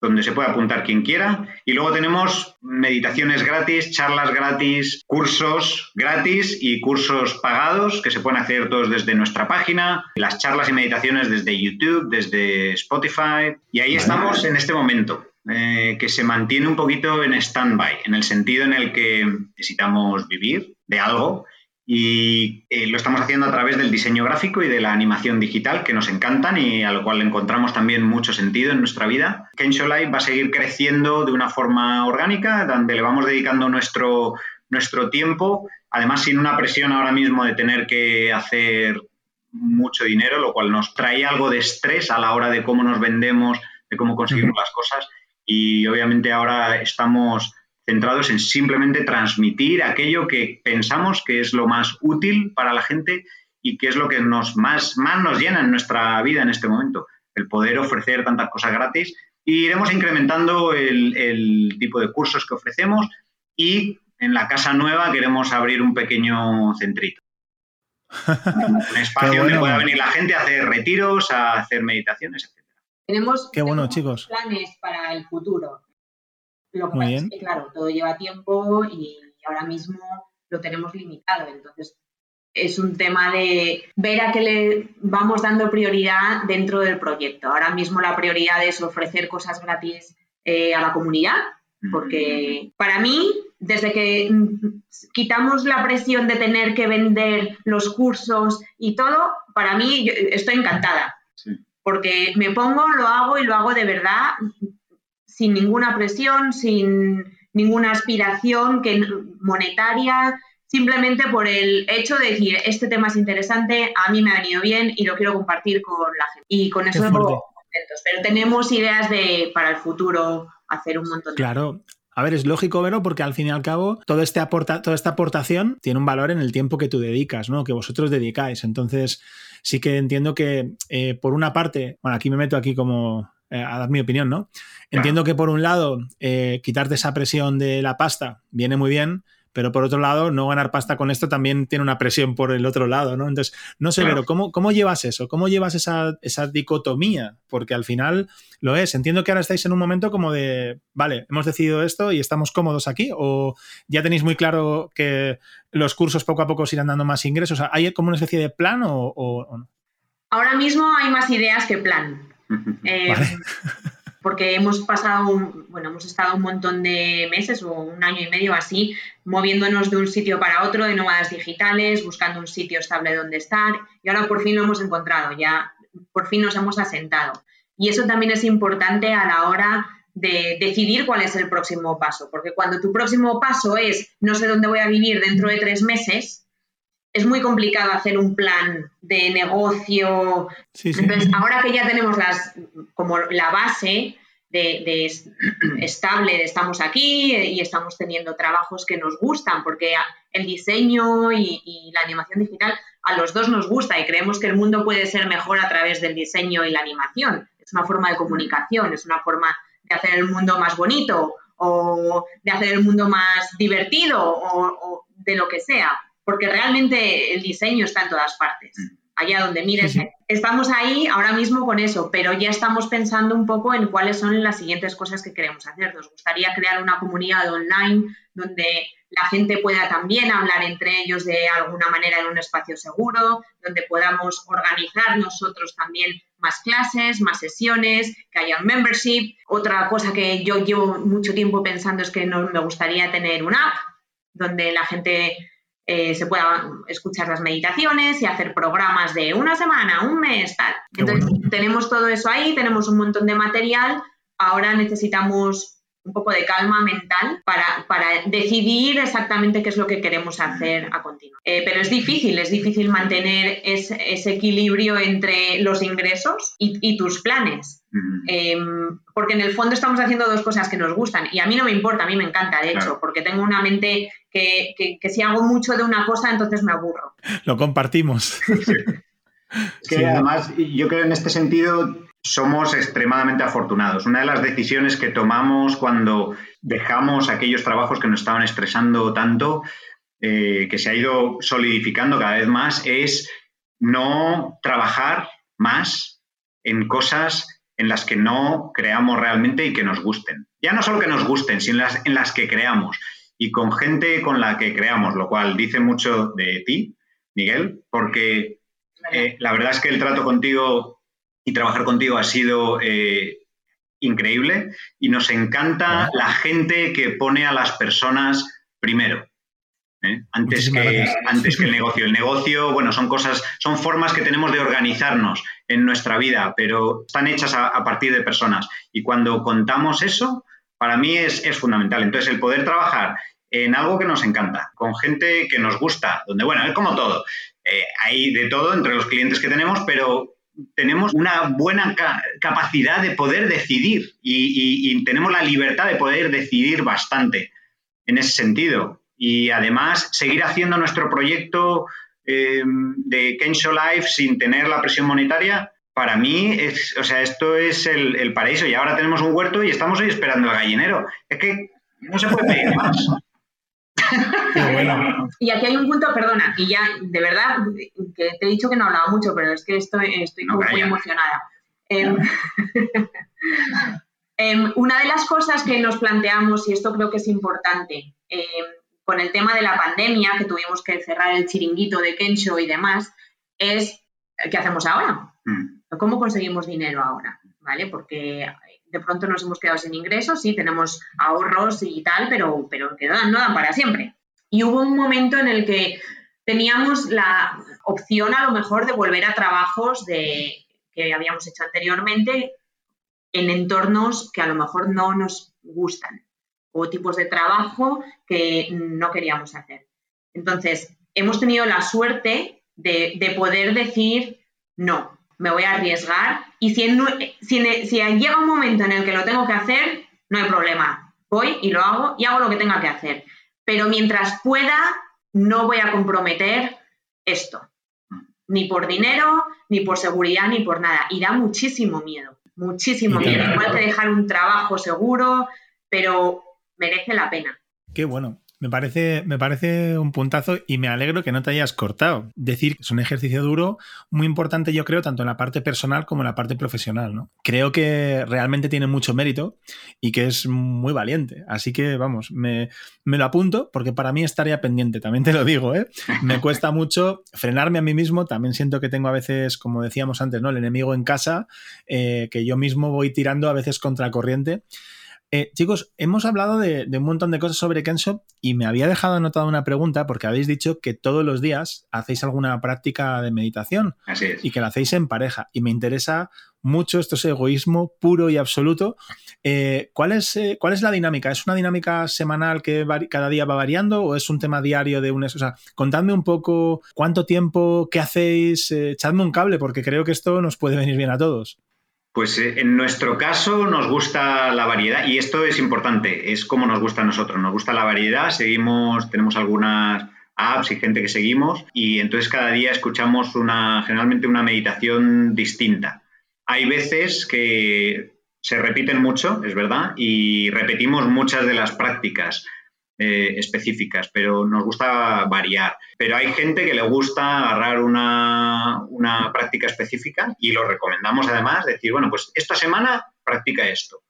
donde se puede apuntar quien quiera. Y luego tenemos meditaciones gratis, charlas gratis, cursos gratis y cursos pagados que se pueden hacer todos desde nuestra página, las charlas y meditaciones desde YouTube, desde Spotify. Y ahí estamos en este momento. Eh, que se mantiene un poquito en stand-by, en el sentido en el que necesitamos vivir de algo y eh, lo estamos haciendo a través del diseño gráfico y de la animación digital que nos encantan y a lo cual encontramos también mucho sentido en nuestra vida. Kensho Live va a seguir creciendo de una forma orgánica, donde le vamos dedicando nuestro, nuestro tiempo, además sin una presión ahora mismo de tener que hacer mucho dinero, lo cual nos trae algo de estrés a la hora de cómo nos vendemos, de cómo conseguimos las cosas y obviamente ahora estamos centrados en simplemente transmitir aquello que pensamos que es lo más útil para la gente y que es lo que nos más, más nos llena en nuestra vida en este momento, el poder ofrecer tantas cosas gratis. Y iremos incrementando el, el tipo de cursos que ofrecemos y en la casa nueva queremos abrir un pequeño centrito. un espacio donde pueda venir la gente a hacer retiros, a hacer meditaciones, etc. Tenemos, Qué bueno, chicos. planes para el futuro. Lo que pasa es que, claro, todo lleva tiempo y ahora mismo lo tenemos limitado. Entonces, es un tema de ver a qué le vamos dando prioridad dentro del proyecto. Ahora mismo la prioridad es ofrecer cosas gratis eh, a la comunidad, porque para mí, desde que quitamos la presión de tener que vender los cursos y todo, para mí estoy encantada. Porque me pongo, lo hago y lo hago de verdad sin ninguna presión, sin ninguna aspiración que, monetaria, simplemente por el hecho de decir, este tema es interesante, a mí me ha venido bien y lo quiero compartir con la gente. Y con eso contentos. Pero tenemos ideas de para el futuro hacer un montón de Claro. A ver, es lógico verlo porque al fin y al cabo todo este aporta, toda esta aportación tiene un valor en el tiempo que tú dedicas, ¿no? Que vosotros dedicáis. Entonces, sí que entiendo que eh, por una parte, bueno, aquí me meto aquí como eh, a dar mi opinión, ¿no? Entiendo que por un lado, eh, quitarte esa presión de la pasta viene muy bien, pero por otro lado, no ganar pasta con esto también tiene una presión por el otro lado, ¿no? Entonces, no sé, pero ¿cómo, ¿cómo, llevas eso? ¿Cómo llevas esa, esa, dicotomía? Porque al final lo es. Entiendo que ahora estáis en un momento como de, vale, hemos decidido esto y estamos cómodos aquí, o ya tenéis muy claro que los cursos poco a poco os irán dando más ingresos. ¿Hay como una especie de plan o no? Ahora mismo hay más ideas que plan. Eh, porque hemos pasado, bueno, hemos estado un montón de meses o un año y medio así, moviéndonos de un sitio para otro, de nómadas digitales, buscando un sitio estable donde estar, y ahora por fin lo hemos encontrado, ya por fin nos hemos asentado. Y eso también es importante a la hora de decidir cuál es el próximo paso, porque cuando tu próximo paso es no sé dónde voy a vivir dentro de tres meses, es muy complicado hacer un plan de negocio. Entonces, ahora que ya tenemos las, como la base de, estable, de estamos aquí y estamos teniendo trabajos que nos gustan, porque el diseño y, la animación digital a los dos nos gusta y creemos que el mundo puede ser mejor a través del diseño y la animación. Es una forma de comunicación, es una forma de hacer el mundo más bonito o de hacer el mundo más divertido o de lo que sea porque realmente el diseño está en todas partes. Mm. Allá donde mires, estamos ahí ahora mismo con eso, pero ya estamos pensando un poco en cuáles son las siguientes cosas que queremos hacer. Nos gustaría crear una comunidad online donde la gente pueda también hablar entre ellos de alguna manera en un espacio seguro, donde podamos organizar nosotros también más clases, más sesiones, que haya un membership. Otra cosa que yo llevo mucho tiempo pensando es que no, me gustaría tener una app donde la gente eh, se pueda escuchar las meditaciones y hacer programas de una semana, un mes, tal. Entonces, tenemos todo eso ahí, tenemos un montón de material. Ahora necesitamos un poco de calma mental para, para, decidir exactamente qué es lo que queremos hacer a continuación. Eh, pero es difícil, es difícil mantener ese equilibrio entre los ingresos y, tus planes. Em, porque en el fondo estamos haciendo dos cosas que nos gustan y a mí no me importa, a mí me encanta, de hecho, porque tengo una mente que, que, si hago mucho de una cosa, entonces me aburro. Lo compartimos. que además, yo creo en este sentido, somos extremadamente afortunados. Una de las decisiones que tomamos cuando dejamos aquellos trabajos que nos estaban estresando tanto, eh, que se ha ido solidificando cada vez más, es no trabajar más en cosas en las que no creamos realmente y que nos gusten. Ya no solo que nos gusten, sino en las, en las que creamos y con gente con la que creamos, lo cual dice mucho de ti, Miguel, porque eh, la verdad es que el trato contigo y trabajar contigo ha sido eh, increíble y nos encanta la gente que pone a las personas primero. ¿eh? Antes, que, antes que el negocio. El negocio, bueno, son cosas, son formas que tenemos de organizarnos en nuestra vida, pero están hechas a, partir de personas. Y cuando contamos eso, para mí es, fundamental. Entonces, el poder trabajar en algo que nos encanta, con gente que nos gusta, donde, bueno, es como todo. Eh, hay de todo entre los clientes que tenemos, pero tenemos una buena capacidad de poder decidir y, tenemos la libertad de poder decidir bastante. en ese sentido. Y además, seguir haciendo nuestro proyecto eh, de Kensho Life sin tener la presión monetaria, para mí, es, o sea, esto es el, paraíso. Y ahora tenemos un huerto y estamos ahí esperando el gallinero. Es que no se puede pedir más. Y aquí hay un punto, perdona, y ya, de verdad, que te he dicho que no hablaba mucho, pero es que estoy, estoy muy emocionada. Em, em, una de las cosas que nos planteamos, y esto creo que es importante, em, con el tema de la pandemia, que tuvimos que cerrar el chiringuito de Kensho y demás, es ¿qué hacemos ahora? Mm. ¿Cómo conseguimos dinero ahora? ¿Vale? Porque de pronto nos hemos quedado sin ingresos, sí, tenemos ahorros y tal, pero, pero que no dan, para siempre. Y hubo un momento en el que teníamos la opción a lo mejor de volver a trabajos de, que habíamos hecho anteriormente en entornos que a lo mejor no nos gustan o tipos de trabajo que no queríamos hacer. Entonces, hemos tenido la suerte de, de poder decir, no, me voy a arriesgar y si, si, llega un momento en el que lo tengo que hacer, no hay problema. Voy y lo hago y hago lo que tenga que hacer. Pero mientras pueda, no voy a comprometer esto. Ni por dinero, ni por seguridad, ni por nada. Y da muchísimo miedo, muchísimo miedo. Igual que dejar un trabajo seguro, pero merece la pena. Qué bueno. Me parece, me parece un puntazo y me alegro que no te hayas cortado. Decir que es un ejercicio duro, muy importante, yo creo, tanto en la parte personal como en la parte profesional. ¿no? Creo que realmente tiene mucho mérito y que es muy valiente. Así que, vamos, me, lo apunto porque para mí estaría pendiente, también te lo digo. ¿eh? Me cuesta mucho frenarme a mí mismo. También siento que tengo a veces, como decíamos antes, ¿no? el enemigo en casa, eh, que yo mismo voy tirando a veces contra corriente. Eh, chicos, hemos hablado de, un montón de cosas sobre Kenso y me había dejado anotada una pregunta porque habéis dicho que todos los días hacéis alguna práctica de meditación y que la hacéis en pareja. Y me interesa mucho, esto es egoísmo puro y absoluto. Eh, ¿cuál, es, eh, ¿Cuál es la dinámica? ¿Es una dinámica semanal que cada día va variando o es un tema diario de un... O sea, contadme un poco cuánto tiempo, qué hacéis, echadme un cable porque creo que esto nos puede venir bien a todos. Pues eh, en nuestro caso nos gusta la variedad y esto es importante, es como nos gusta a nosotros, nos gusta la variedad, seguimos, tenemos algunas apps y gente que seguimos y entonces cada día escuchamos una, generalmente una meditación distinta. Hay veces que se repiten mucho, es verdad, y repetimos muchas de las prácticas. Eh, específicas, pero nos gusta variar. Pero hay gente que le gusta agarrar una, práctica específica y lo recomendamos además, decir, bueno, pues esta semana practica esto.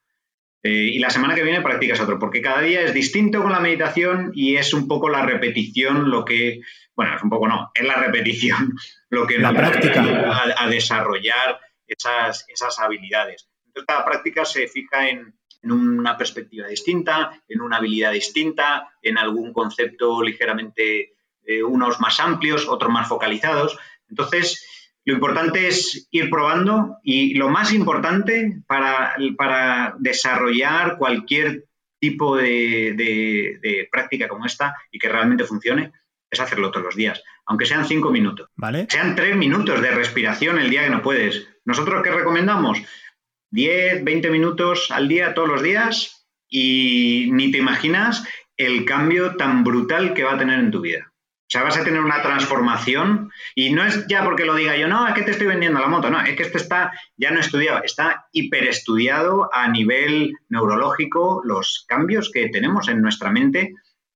Eh, y la semana que viene practicas otro, porque cada día es distinto con la meditación y es un poco la repetición lo que, bueno, es un poco no, es la repetición lo que la nos práctica. A, a, desarrollar esas, esas habilidades. Entonces, cada práctica se fija en, en una perspectiva distinta, en una habilidad distinta, en algún concepto ligeramente, eh, unos más amplios, otros más focalizados. Entonces, lo importante es ir probando y lo más importante para, para desarrollar cualquier tipo de, práctica como esta y que realmente funcione es hacerlo todos los días, aunque sean cinco minutos. ¿Vale? Sean tres minutos de respiración el día que no puedes. ¿Nosotros qué recomendamos? 10, 20 minutos al día, todos los días, y ni te imaginas el cambio tan brutal que va a tener en tu vida. O sea, vas a tener una transformación y no es ya porque lo diga yo, no, es que te estoy vendiendo la moto, no, es que esto está ya no estudiado, está hiperestudiado a nivel neurológico los cambios que tenemos en nuestra mente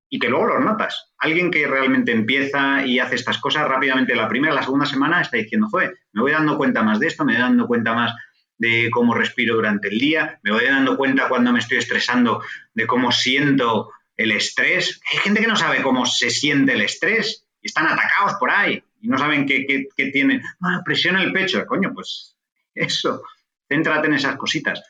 y que luego los notas. Alguien que realmente empieza y hace estas cosas rápidamente la primera, la segunda semana está diciendo, joder, me voy dando cuenta más de esto, me voy dando cuenta más de cómo respiro durante el día, me voy dando cuenta cuando me estoy estresando de cómo siento el estrés. Hay gente que no sabe cómo se siente el estrés y están atacados por ahí y no saben qué, qué, tienen. Ah, presión en el pecho, coño, pues eso, céntrate en esas cositas.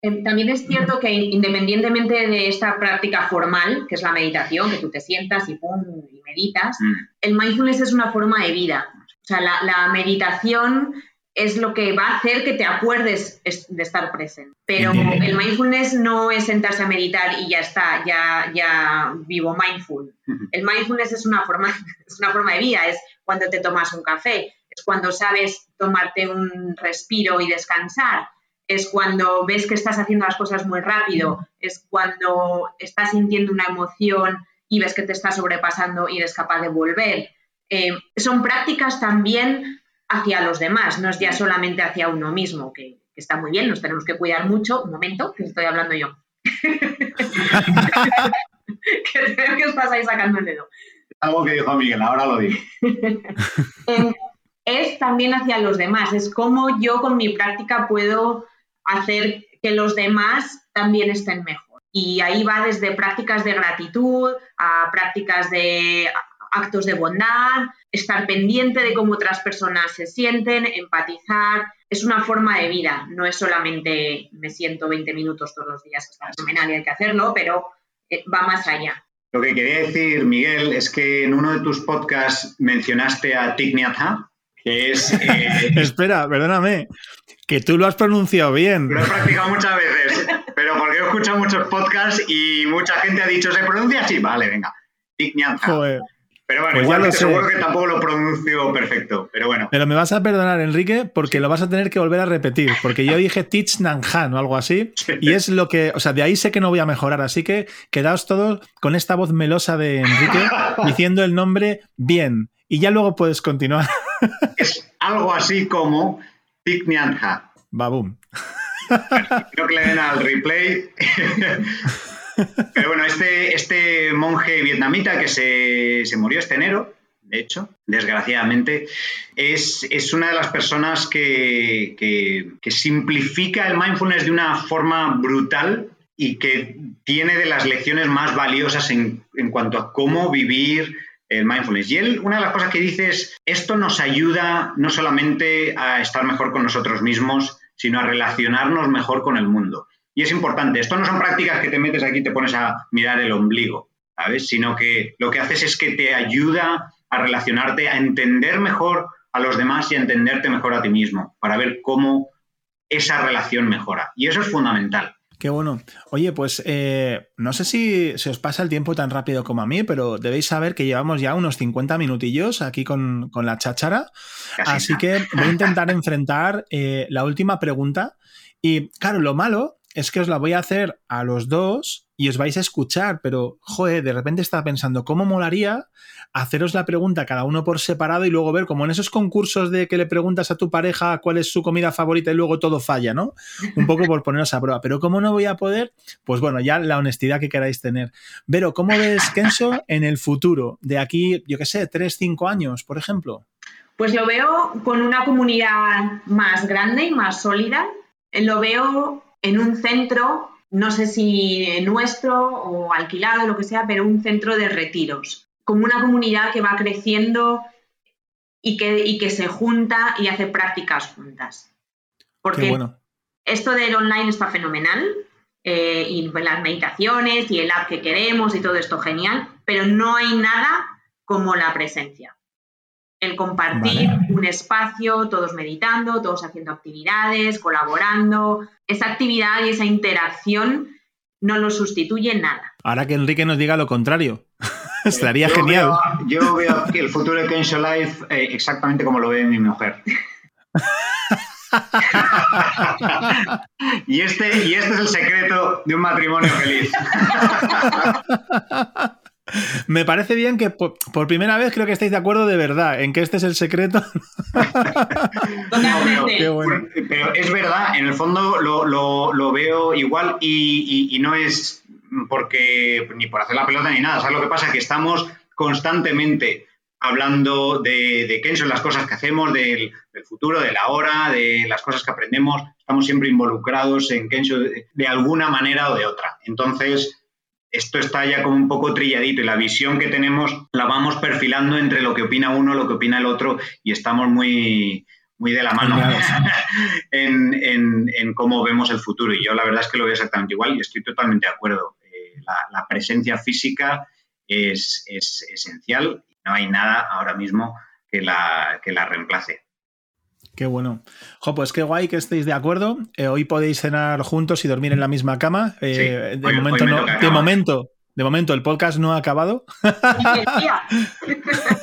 Em, también es cierto que independientemente de esta práctica formal, que es la meditación, que tú te sientas y pum, y meditas, mm. el mindfulness es una forma de vida. O sea, la, la meditación es lo que va a hacer que te acuerdes de estar presente. Pero el mindfulness no es sentarse a meditar y ya está, ya, ya vivo mindful. El mindfulness es una, forma, es una forma de vida, es cuando te tomas un café, es cuando sabes tomarte un respiro y descansar, es cuando ves que estás haciendo las cosas muy rápido, es cuando estás sintiendo una emoción y ves que te está sobrepasando y eres capaz de volver. Eh, son prácticas también hacia los demás, no es ya solamente hacia uno mismo, que, está muy bien, nos tenemos que cuidar mucho. Un momento, que estoy hablando yo. que creo que os pasáis sacando el dedo. Algo que dijo Miguel, ahora lo digo. Es también hacia los demás, es cómo yo con mi práctica puedo hacer que los demás también estén mejor. Y ahí va desde prácticas de gratitud a prácticas de actos de bondad, estar pendiente de cómo otras personas se sienten, empatizar. Es una forma de vida, no es solamente me siento 20 minutos todos los días, que está fenomenal y hay que hacerlo, pero eh, va más allá. Lo que quería decir, Miguel, es que en uno de tus podcasts mencionaste a Thich que es... Eh, Espera, perdóname, que tú lo has pronunciado bien. Lo he practicado muchas veces, pero porque he escuchado muchos podcasts y mucha gente ha dicho, ¿se pronuncia así? Vale, venga. Thich pero bueno, pues igual lo seguro que tampoco lo pronuncio perfecto, pero bueno. Pero me vas a perdonar, Enrique, porque lo vas a tener que volver a repetir, porque yo dije Teach Nanhan o algo así, y es lo que, o sea, de ahí sé que no voy a mejorar, así que quedaos todos con esta voz melosa de Enrique diciendo el nombre bien, y ya luego puedes continuar. es algo así como Teach Babum. Creo que le den al replay. Pero bueno, este, este monje vietnamita que se, murió este enero, de hecho, desgraciadamente, es, una de las personas que, simplifica el mindfulness de una forma brutal y que tiene de las lecciones más valiosas en, en cuanto a cómo vivir el mindfulness. Y él, una de las cosas que dice es, esto nos ayuda no solamente a estar mejor con nosotros mismos, sino a relacionarnos mejor con el mundo. Y es importante, esto no son prácticas que te metes aquí y te pones a mirar el ombligo, ¿sabes? Sino que lo que haces es que te ayuda a relacionarte, a entender mejor a los demás y a entenderte mejor a ti mismo, para ver cómo esa relación mejora. Y eso es fundamental. Qué bueno. Oye, pues eh, no sé si se os pasa el tiempo tan rápido como a mí, pero debéis saber que llevamos ya unos 50 minutillos aquí con, la cháchara. Así que voy a intentar enfrentar eh, la última pregunta. Y claro, lo malo es que os la voy a hacer a los dos y os vais a escuchar, pero, joder, de repente estaba pensando, ¿cómo molaría haceros la pregunta cada uno por separado y luego ver, como en esos concursos de que le preguntas a tu pareja cuál es su comida favorita y luego todo falla, ¿no? Un poco por poneros a prueba. Pero ¿cómo no voy a poder? Pues bueno, ya la honestidad que queráis tener. Pero, ¿cómo ves Kenso en el futuro? De aquí, yo qué sé, tres, cinco años, por ejemplo. Pues lo veo con una comunidad más grande y más sólida. Lo veo en un centro, no sé si nuestro o alquilado, lo que sea, pero un centro de retiros, como una comunidad que va creciendo y que, que se junta y hace prácticas juntas. Porque esto del online está fenomenal, eh, y las meditaciones y el app que queremos y todo esto genial, pero no hay nada como la presencia el compartir un espacio, todos meditando, todos haciendo actividades, colaborando. Esa actividad y esa interacción no lo sustituye nada. Ahora que Enrique nos diga lo contrario, estaría genial. yo veo el futuro de Kensho Life eh, exactamente como lo ve mi mujer. y, este, y este es el secreto de un matrimonio feliz. Me parece bien que por, primera vez creo que estáis de acuerdo de verdad en que este es el secreto. Pero es verdad, en el fondo lo, veo igual y, no es porque ni por hacer la pelota ni nada. ¿Sabes lo que pasa? Que estamos constantemente hablando de, de qué son las cosas que hacemos, del, futuro, de la hora, de las cosas que aprendemos. Estamos siempre involucrados en Kensho de alguna manera o de otra. Entonces, esto está ya como un poco trilladito y la visión que tenemos la vamos perfilando entre lo que opina uno, lo que opina el otro y estamos muy, muy de la mano en, cómo vemos el futuro. Y yo la verdad es que lo veo exactamente igual y estoy totalmente de acuerdo. Eh, la, presencia física es, es esencial y no hay nada ahora mismo que la, que la reemplace. Qué bueno. Jo, pues qué guay que estéis de acuerdo. Eh, hoy podéis cenar juntos y dormir en la misma cama. Eh, de, momento no, de momento, de momento el podcast no ha acabado.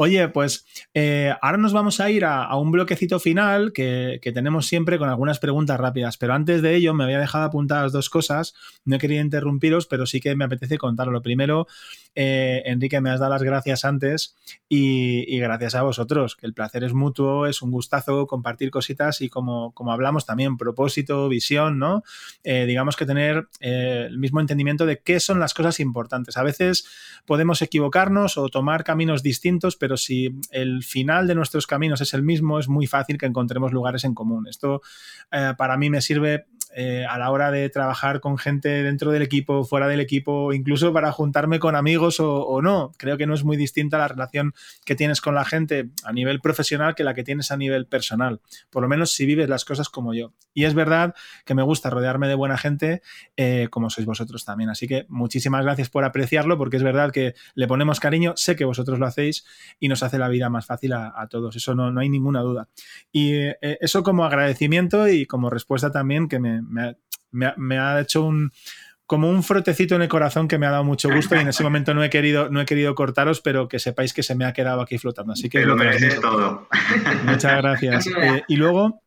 Oye, pues eh, ahora nos vamos a ir a, un bloquecito final que, tenemos siempre con algunas preguntas rápidas, pero antes de ello me había dejado apuntadas dos cosas, no querido interrumpiros, pero sí que me apetece contarlo. Lo primero, eh, Enrique, me has dado las gracias antes y, gracias a vosotros, que el placer es mutuo, es un gustazo compartir cositas y como, como hablamos también, propósito, visión, ¿no? Eh, digamos que tener el mismo entendimiento de qué son las cosas importantes. A veces podemos equivocarnos o tomar caminos distintos, pero si el final de nuestros caminos es el mismo, es muy fácil que encontremos lugares en común. Esto eh, para mí me sirve eh, a la hora de trabajar con gente dentro del equipo, fuera del equipo, incluso para juntarme con amigos o, no. Creo que no es muy distinta la relación que tienes con la gente a nivel profesional que la que tienes a nivel personal. Por lo menos si vives las cosas como yo. Y es verdad que me gusta rodearme de buena gente eh, como sois vosotros también. Así que muchísimas gracias por apreciarlo porque es verdad que le ponemos cariño, sé que vosotros lo hacéis y nos hace la vida más fácil a, todos. Eso no, no, hay ninguna duda. Y eh, eso como agradecimiento y como respuesta también que me, me, ha, hecho un como un frotecito en el corazón que me ha dado mucho gusto y en ese momento no he querido, no he querido cortaros, pero que sepáis que se me ha quedado aquí flotando. Así que lo mereces todo. Muchas gracias. Eh, y luego,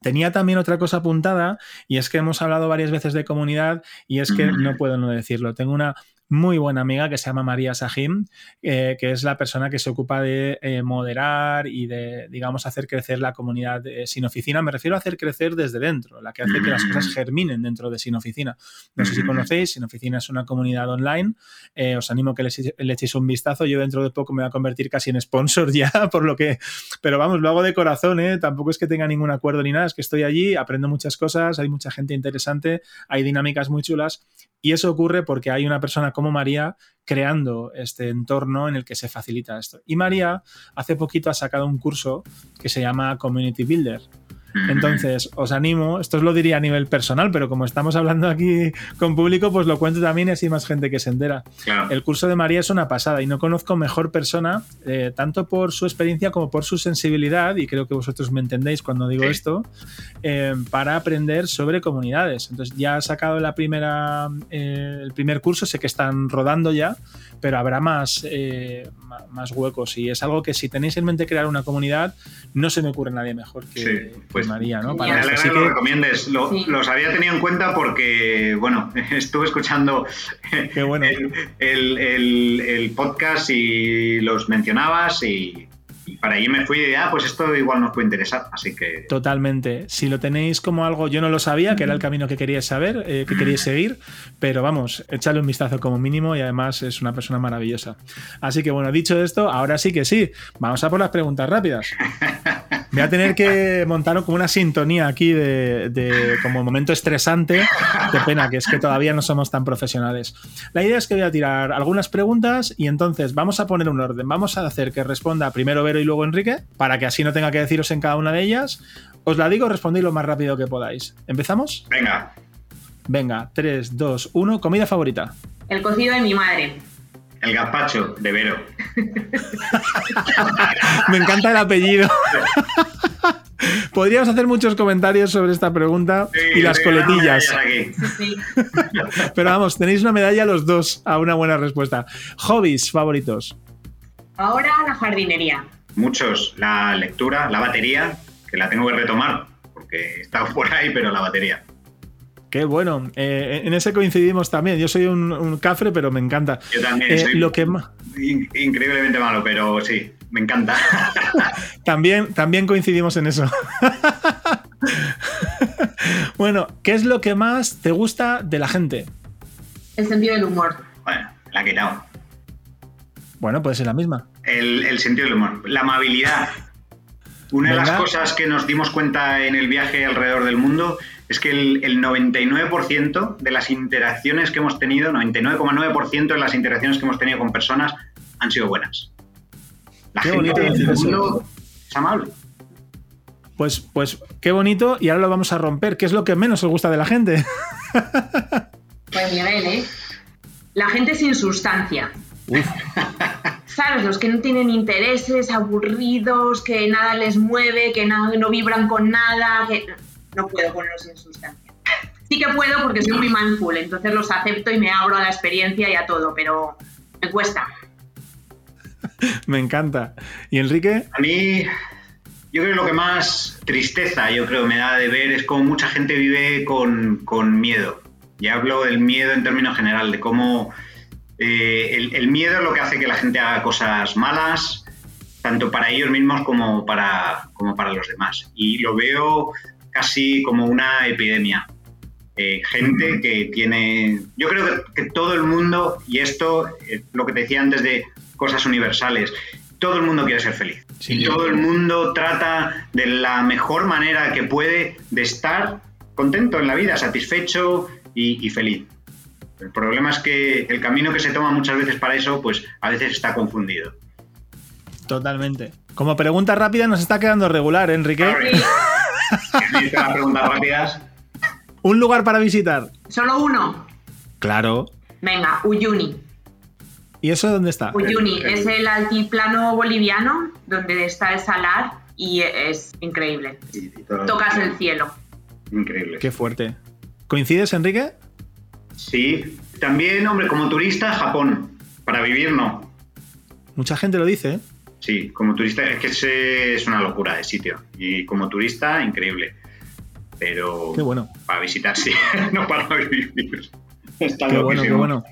Tenía también otra cosa apuntada y es que hemos hablado varias veces de comunidad y es que no puedo no decirlo. Tengo una muy buena amiga que se llama María Sahim, eh, que es la persona que se ocupa de eh, moderar y de, digamos, hacer crecer la comunidad sin oficina. Me refiero a hacer crecer desde dentro, la que hace que las cosas germinen dentro de sin oficina. No sé si conocéis, sin oficina es una comunidad online. Eh, os animo a que le, echéis un vistazo. Yo dentro de poco me voy a convertir casi en sponsor ya, por lo que, pero vamos, lo hago de corazón, tampoco es que tenga ningún acuerdo ni nada, es que estoy allí, aprendo muchas cosas, hay mucha gente interesante, hay dinámicas muy chulas y eso ocurre porque hay una persona como María creando este entorno en el que se facilita esto. Y María hace poquito ha sacado un curso que se llama Community Builder entonces, os animo, esto os lo diría a nivel personal, pero como estamos hablando aquí con público, pues lo cuento también y así más gente que se entera. El curso de María es una pasada y no conozco mejor persona, eh, tanto por su experiencia como por su sensibilidad, y creo que vosotros me entendéis cuando digo esto, eh, para aprender sobre comunidades. Entonces, ya ha sacado la primera, eh, el primer curso, sé que están rodando ya, pero habrá más, más huecos y es algo que si tenéis en mente crear una comunidad, no se me ocurre nadie mejor que, pues, María, ¿no? Para que lo recomiendes. Los había tenido en cuenta porque, bueno, estuve escuchando el, podcast y los mencionabas y, para allí me fui y ah, pues esto igual nos puede interesar, así que... Totalmente. Si lo tenéis como algo, yo no lo sabía, que era el camino que queríais saber, eh, que queríais seguir, pero vamos, échale un vistazo como mínimo y además es una persona maravillosa. Así que bueno, dicho esto, ahora sí que sí, vamos a por las preguntas rápidas. Voy a tener que montar como una sintonía aquí de, como momento estresante. Qué pena, que es que todavía no somos tan profesionales. La idea es que voy a tirar algunas preguntas y entonces vamos a poner un orden. Vamos a hacer que responda primero Vero y luego Enrique, para que así no tenga que deciros en cada una de ellas. Os la digo, respondéis lo más rápido que podáis. ¿Empezamos? Venga. Venga, 3, 2, 1. ¿Comida favorita? El cocido de mi madre. El gazpacho de Vero. Me encanta el apellido. Podríamos hacer muchos comentarios sobre esta pregunta y las coletillas. Pero vamos, tenéis una medalla los dos a una buena respuesta. Hobbies favoritos. Ahora la jardinería. Muchos. La lectura, la batería, que la tengo que retomar porque está por ahí, pero la batería. Qué bueno. Eh, en ese coincidimos también. Yo soy un, cafre, pero me encanta. Yo también. Eh, soy lo que increíblemente malo, pero sí, me encanta. también, también coincidimos en eso. bueno, ¿qué es lo que más te gusta de la gente? El sentido del humor. Bueno, la he quitado. Bueno, puede ser la misma. El, sentido del humor. La amabilidad. Una de las cosas que nos dimos cuenta en el viaje alrededor del mundo es que el, 99% de las interacciones que hemos tenido, 99,9% de las interacciones que hemos tenido con personas han sido buenas. La qué gente del mundo es amable. Pues, pues qué bonito, y ahora lo vamos a romper. ¿Qué es lo que menos os gusta de la gente? Pues Miguel, ¿eh? La gente sin sustancia. ¿Sabes? Los que no tienen intereses, aburridos, que nada les mueve, que no, no vibran con nada, que no puedo ponerlos en sustancia. Sí que puedo porque soy muy mindful, entonces los acepto y me abro a la experiencia y a todo, pero me cuesta. Me encanta. ¿Y Enrique? A mí, yo creo que lo que más tristeza, yo creo, me da de ver es cómo mucha gente vive con, miedo. Y hablo del miedo en términos general, de cómo eh, el, miedo es lo que hace que la gente haga cosas malas, tanto para ellos mismos como para, como para los demás. Y lo veo casi como una epidemia. Eh, gente que tiene... Yo creo que, todo el mundo, y esto, lo que te decía antes de cosas universales, todo el mundo quiere ser feliz. y todo el mundo trata de la mejor manera que puede de estar contento en la vida, satisfecho y, feliz. El problema es que el camino que se toma muchas veces para eso, pues a veces está confundido. Totalmente. Como pregunta rápida nos está quedando regular, ¿eh, Enrique. Las preguntas rápidas. Un lugar para visitar. Solo uno. Claro. Venga, Uyuni. ¿Y eso dónde está? Uyuni es el altiplano boliviano donde está el salar y es increíble. Tocas el cielo. Increíble. Qué fuerte. ¿Coincides, Enrique? Sí. También, hombre, como turista, Japón. Para vivir, no. Mucha gente lo dice. ¿eh? Sí, como turista, es que es una locura de sitio. Y como turista, increíble. Pero. Qué bueno. Para visitar, sí, no para vivir. Está qué bueno, qué bueno.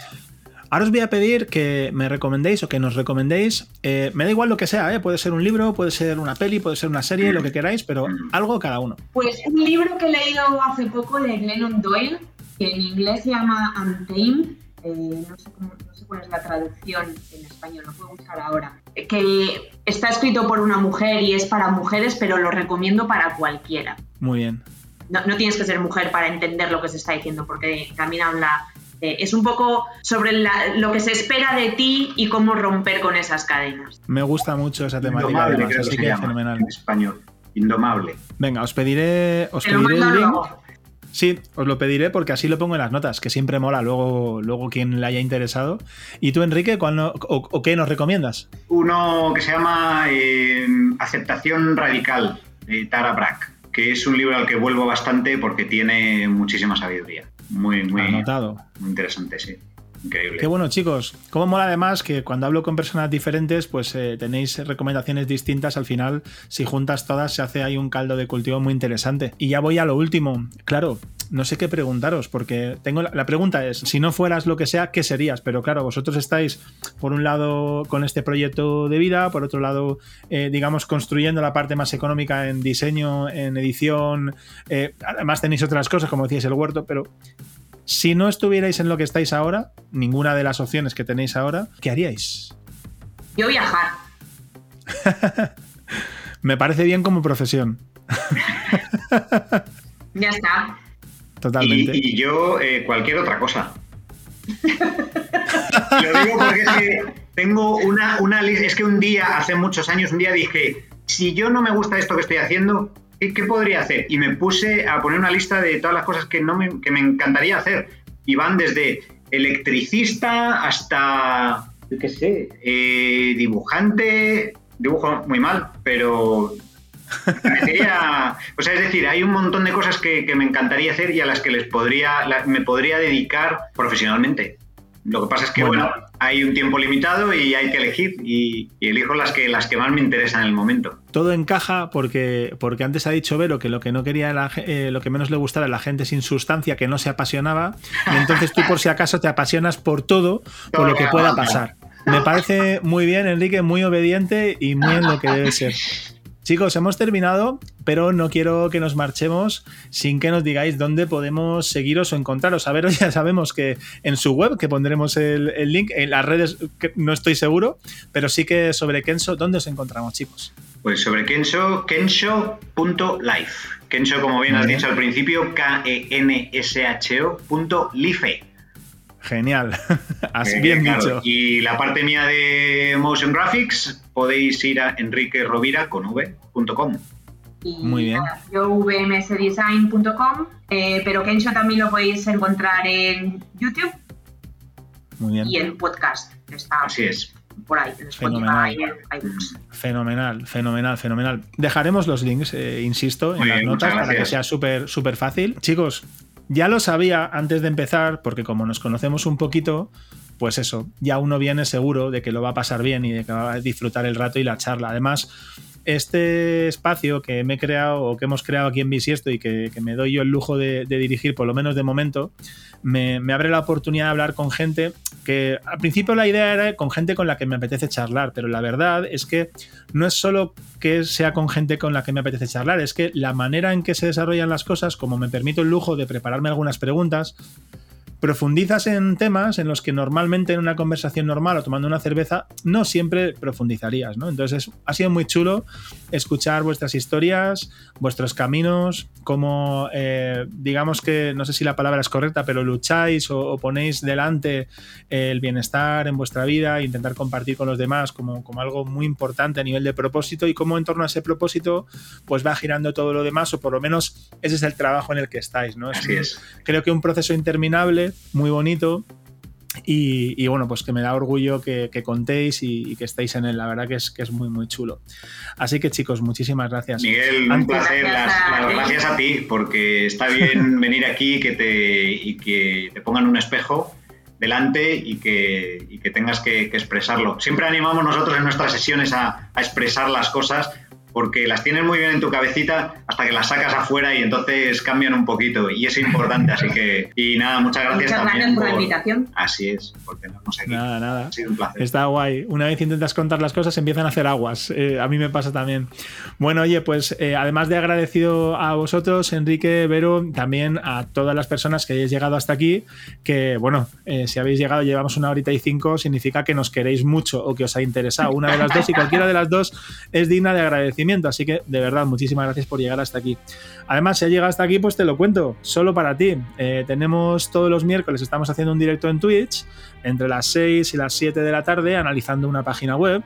Ahora os voy a pedir que me recomendéis o que nos recomendéis. Eh, me da igual lo que sea, ¿eh? puede ser un libro, puede ser una peli, puede ser una serie, lo que queráis, pero algo cada uno. Pues un libro que he leído hace poco de Glennon Doyle, que en inglés se llama Untamed. Eh, no, sé cuál es la traducción en español, lo puedo buscar ahora. Que está escrito por una mujer y es para mujeres, pero lo recomiendo para cualquiera. Muy bien. No, no, tienes que ser mujer para entender lo que se está diciendo, porque también habla eh, es un poco sobre lo que se espera de ti y cómo romper con esas cadenas. Me gusta mucho esa temática. así que fenomenal. En español. Indomable. Venga, os pediré, os pediré el link. Sí, os lo pediré porque así lo pongo en las notas, que siempre mola luego, luego quien le haya interesado. ¿Y tú, Enrique, cuál o, qué nos recomiendas? Uno que se llama eh, Aceptación Radical, de Tara Brack, que es un libro al que vuelvo bastante porque tiene muchísima sabiduría. Muy, muy, Anotado. muy interesante, sí. Increíble. Qué bueno, chicos. Cómo mola además que cuando hablo con personas diferentes, pues eh, tenéis recomendaciones distintas. Al final, si juntas todas, se hace ahí un caldo de cultivo muy interesante. Y ya voy a lo último. Claro, no sé qué preguntaros, porque tengo la, pregunta es, si no fueras lo que sea, ¿qué serías? Pero claro, vosotros estáis, por un lado, con este proyecto de vida, por otro lado, eh, digamos, construyendo la parte más económica en diseño, en edición. Eh, además tenéis otras cosas, como decíais, el huerto, pero si no estuvierais en lo que estáis ahora, ninguna de las opciones que tenéis ahora, ¿qué haríais? Yo viajar. Me parece bien como profesión. ya está. Totalmente. Y, yo eh, cualquier otra cosa. Lo digo porque es que tengo una, una Es que un día, hace muchos años, un día dije, si yo no me gusta esto que estoy haciendo, ¿qué, podría hacer? Y me puse a poner una lista de todas las cosas que, no me, que me encantaría hacer. Y van desde electricista hasta, qué sé, eh, dibujante, dibujo muy mal, pero o sea, es decir, hay un montón de cosas que, me encantaría hacer y a las que les podría, me podría dedicar profesionalmente. Lo que pasa es que, bueno, hay un tiempo limitado y hay que elegir y, elijo las que, las que más me interesan en el momento. Todo encaja porque, porque antes ha dicho Vero que lo que no quería, eh, lo que menos le gustaba a la gente sin sustancia, que no se apasionaba, y entonces tú por si acaso te apasionas por todo, por lo que pueda pasar. Me parece muy bien, Enrique, muy obediente y muy en lo que debe ser. Chicos, hemos terminado, pero no quiero que nos marchemos sin que nos digáis dónde podemos seguiros o encontraros. A ver, ya sabemos que en su web, que pondremos el, link, en las redes no estoy seguro, pero sí que sobre Kenso, ¿dónde os encontramos, chicos? Pues sobre Kenso, kensho.life. Kenso, como bien has dicho al principio, K-E-N-S-H-O.life. Genial, has bien dicho. Y la parte mía de Motion Graphics podéis ir a enriquerovira.com. Muy bien. Yo vmsdesign.com, eh, pero Kensho también lo podéis encontrar en YouTube. Muy bien. Y en podcast. Está Así es. Por ahí, fenomenal. Fenomenal, fenomenal, fenomenal. Dejaremos los links, eh, insisto, en las notas para que sea súper súper fácil. Chicos, ya lo sabía antes de empezar, porque como nos conocemos un poquito, pues eso, ya uno viene seguro de que lo va a pasar bien y de que va a disfrutar el rato y la charla. Además, este espacio que me he creado o que hemos creado aquí en Bisiesto y que, me doy yo el lujo de, dirigir, por lo menos de momento, me, abre la oportunidad de hablar con gente que al principio la idea era con gente con la que me apetece charlar, pero la verdad es que no es solo que sea con gente con la que me apetece charlar, es que la manera en que se desarrollan las cosas, como me permito el lujo de prepararme algunas preguntas, profundizas en temas en los que normalmente en una conversación normal o tomando una cerveza no siempre profundizarías, ¿no? Entonces ha sido muy chulo escuchar vuestras historias, vuestros caminos, cómo eh, digamos que, no sé si la palabra es correcta, pero lucháis o, ponéis delante el bienestar en vuestra vida, e intentar compartir con los demás como, como algo muy importante a nivel de propósito y cómo en torno a ese propósito pues va girando todo lo demás o por lo menos ese es el trabajo en el que estáis, ¿no? Así es. Creo que un proceso interminable muy bonito. Y, bueno, pues que me da orgullo que, contéis y, que estéis en él. La verdad que es, que es muy, muy chulo. Así que chicos, muchísimas gracias. Miguel, un placer. Las, gracias a ti, porque está bien venir aquí que te, y que te pongan un espejo delante y que, y que tengas que, expresarlo. Siempre animamos nosotros en nuestras sesiones a, a expresar las cosas porque las tienes muy bien en tu cabecita hasta que las sacas afuera y entonces cambian un poquito y es importante, así que y nada, muchas gracias muchas también por, la invitación. Así es, por tenernos aquí. Nada, nada. Ha sido un placer. Está guay. Una vez intentas contar las cosas empiezan a hacer aguas. Eh, a mí me pasa también. Bueno, oye, pues eh, además de agradecido a vosotros, Enrique, Vero, también a todas las personas que hayáis llegado hasta aquí, que bueno, eh, si habéis llegado, llevamos una horita y cinco, significa que nos queréis mucho o que os ha interesado una de las dos y cualquiera de las dos es digna de agradecimiento. Así que de verdad, muchísimas gracias por llegar hasta aquí. Además, si has llegado hasta aquí, pues te lo cuento, solo para ti. Eh, tenemos todos los miércoles, estamos haciendo un directo en Twitch entre las 6 y las 7 de la tarde analizando una página web.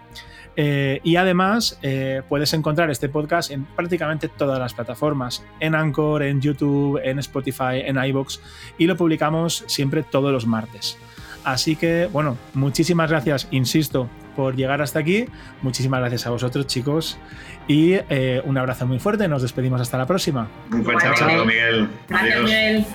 Eh, y además eh, puedes encontrar este podcast en prácticamente todas las plataformas, en Anchor, en YouTube, en Spotify, en iBox y lo publicamos siempre todos los martes. Así que, bueno, muchísimas gracias, insisto, por llegar hasta aquí. Muchísimas gracias a vosotros, chicos. Y eh, un abrazo muy fuerte. Nos despedimos hasta la próxima. Un fuerte abrazo, Miguel. Gracias, Miguel.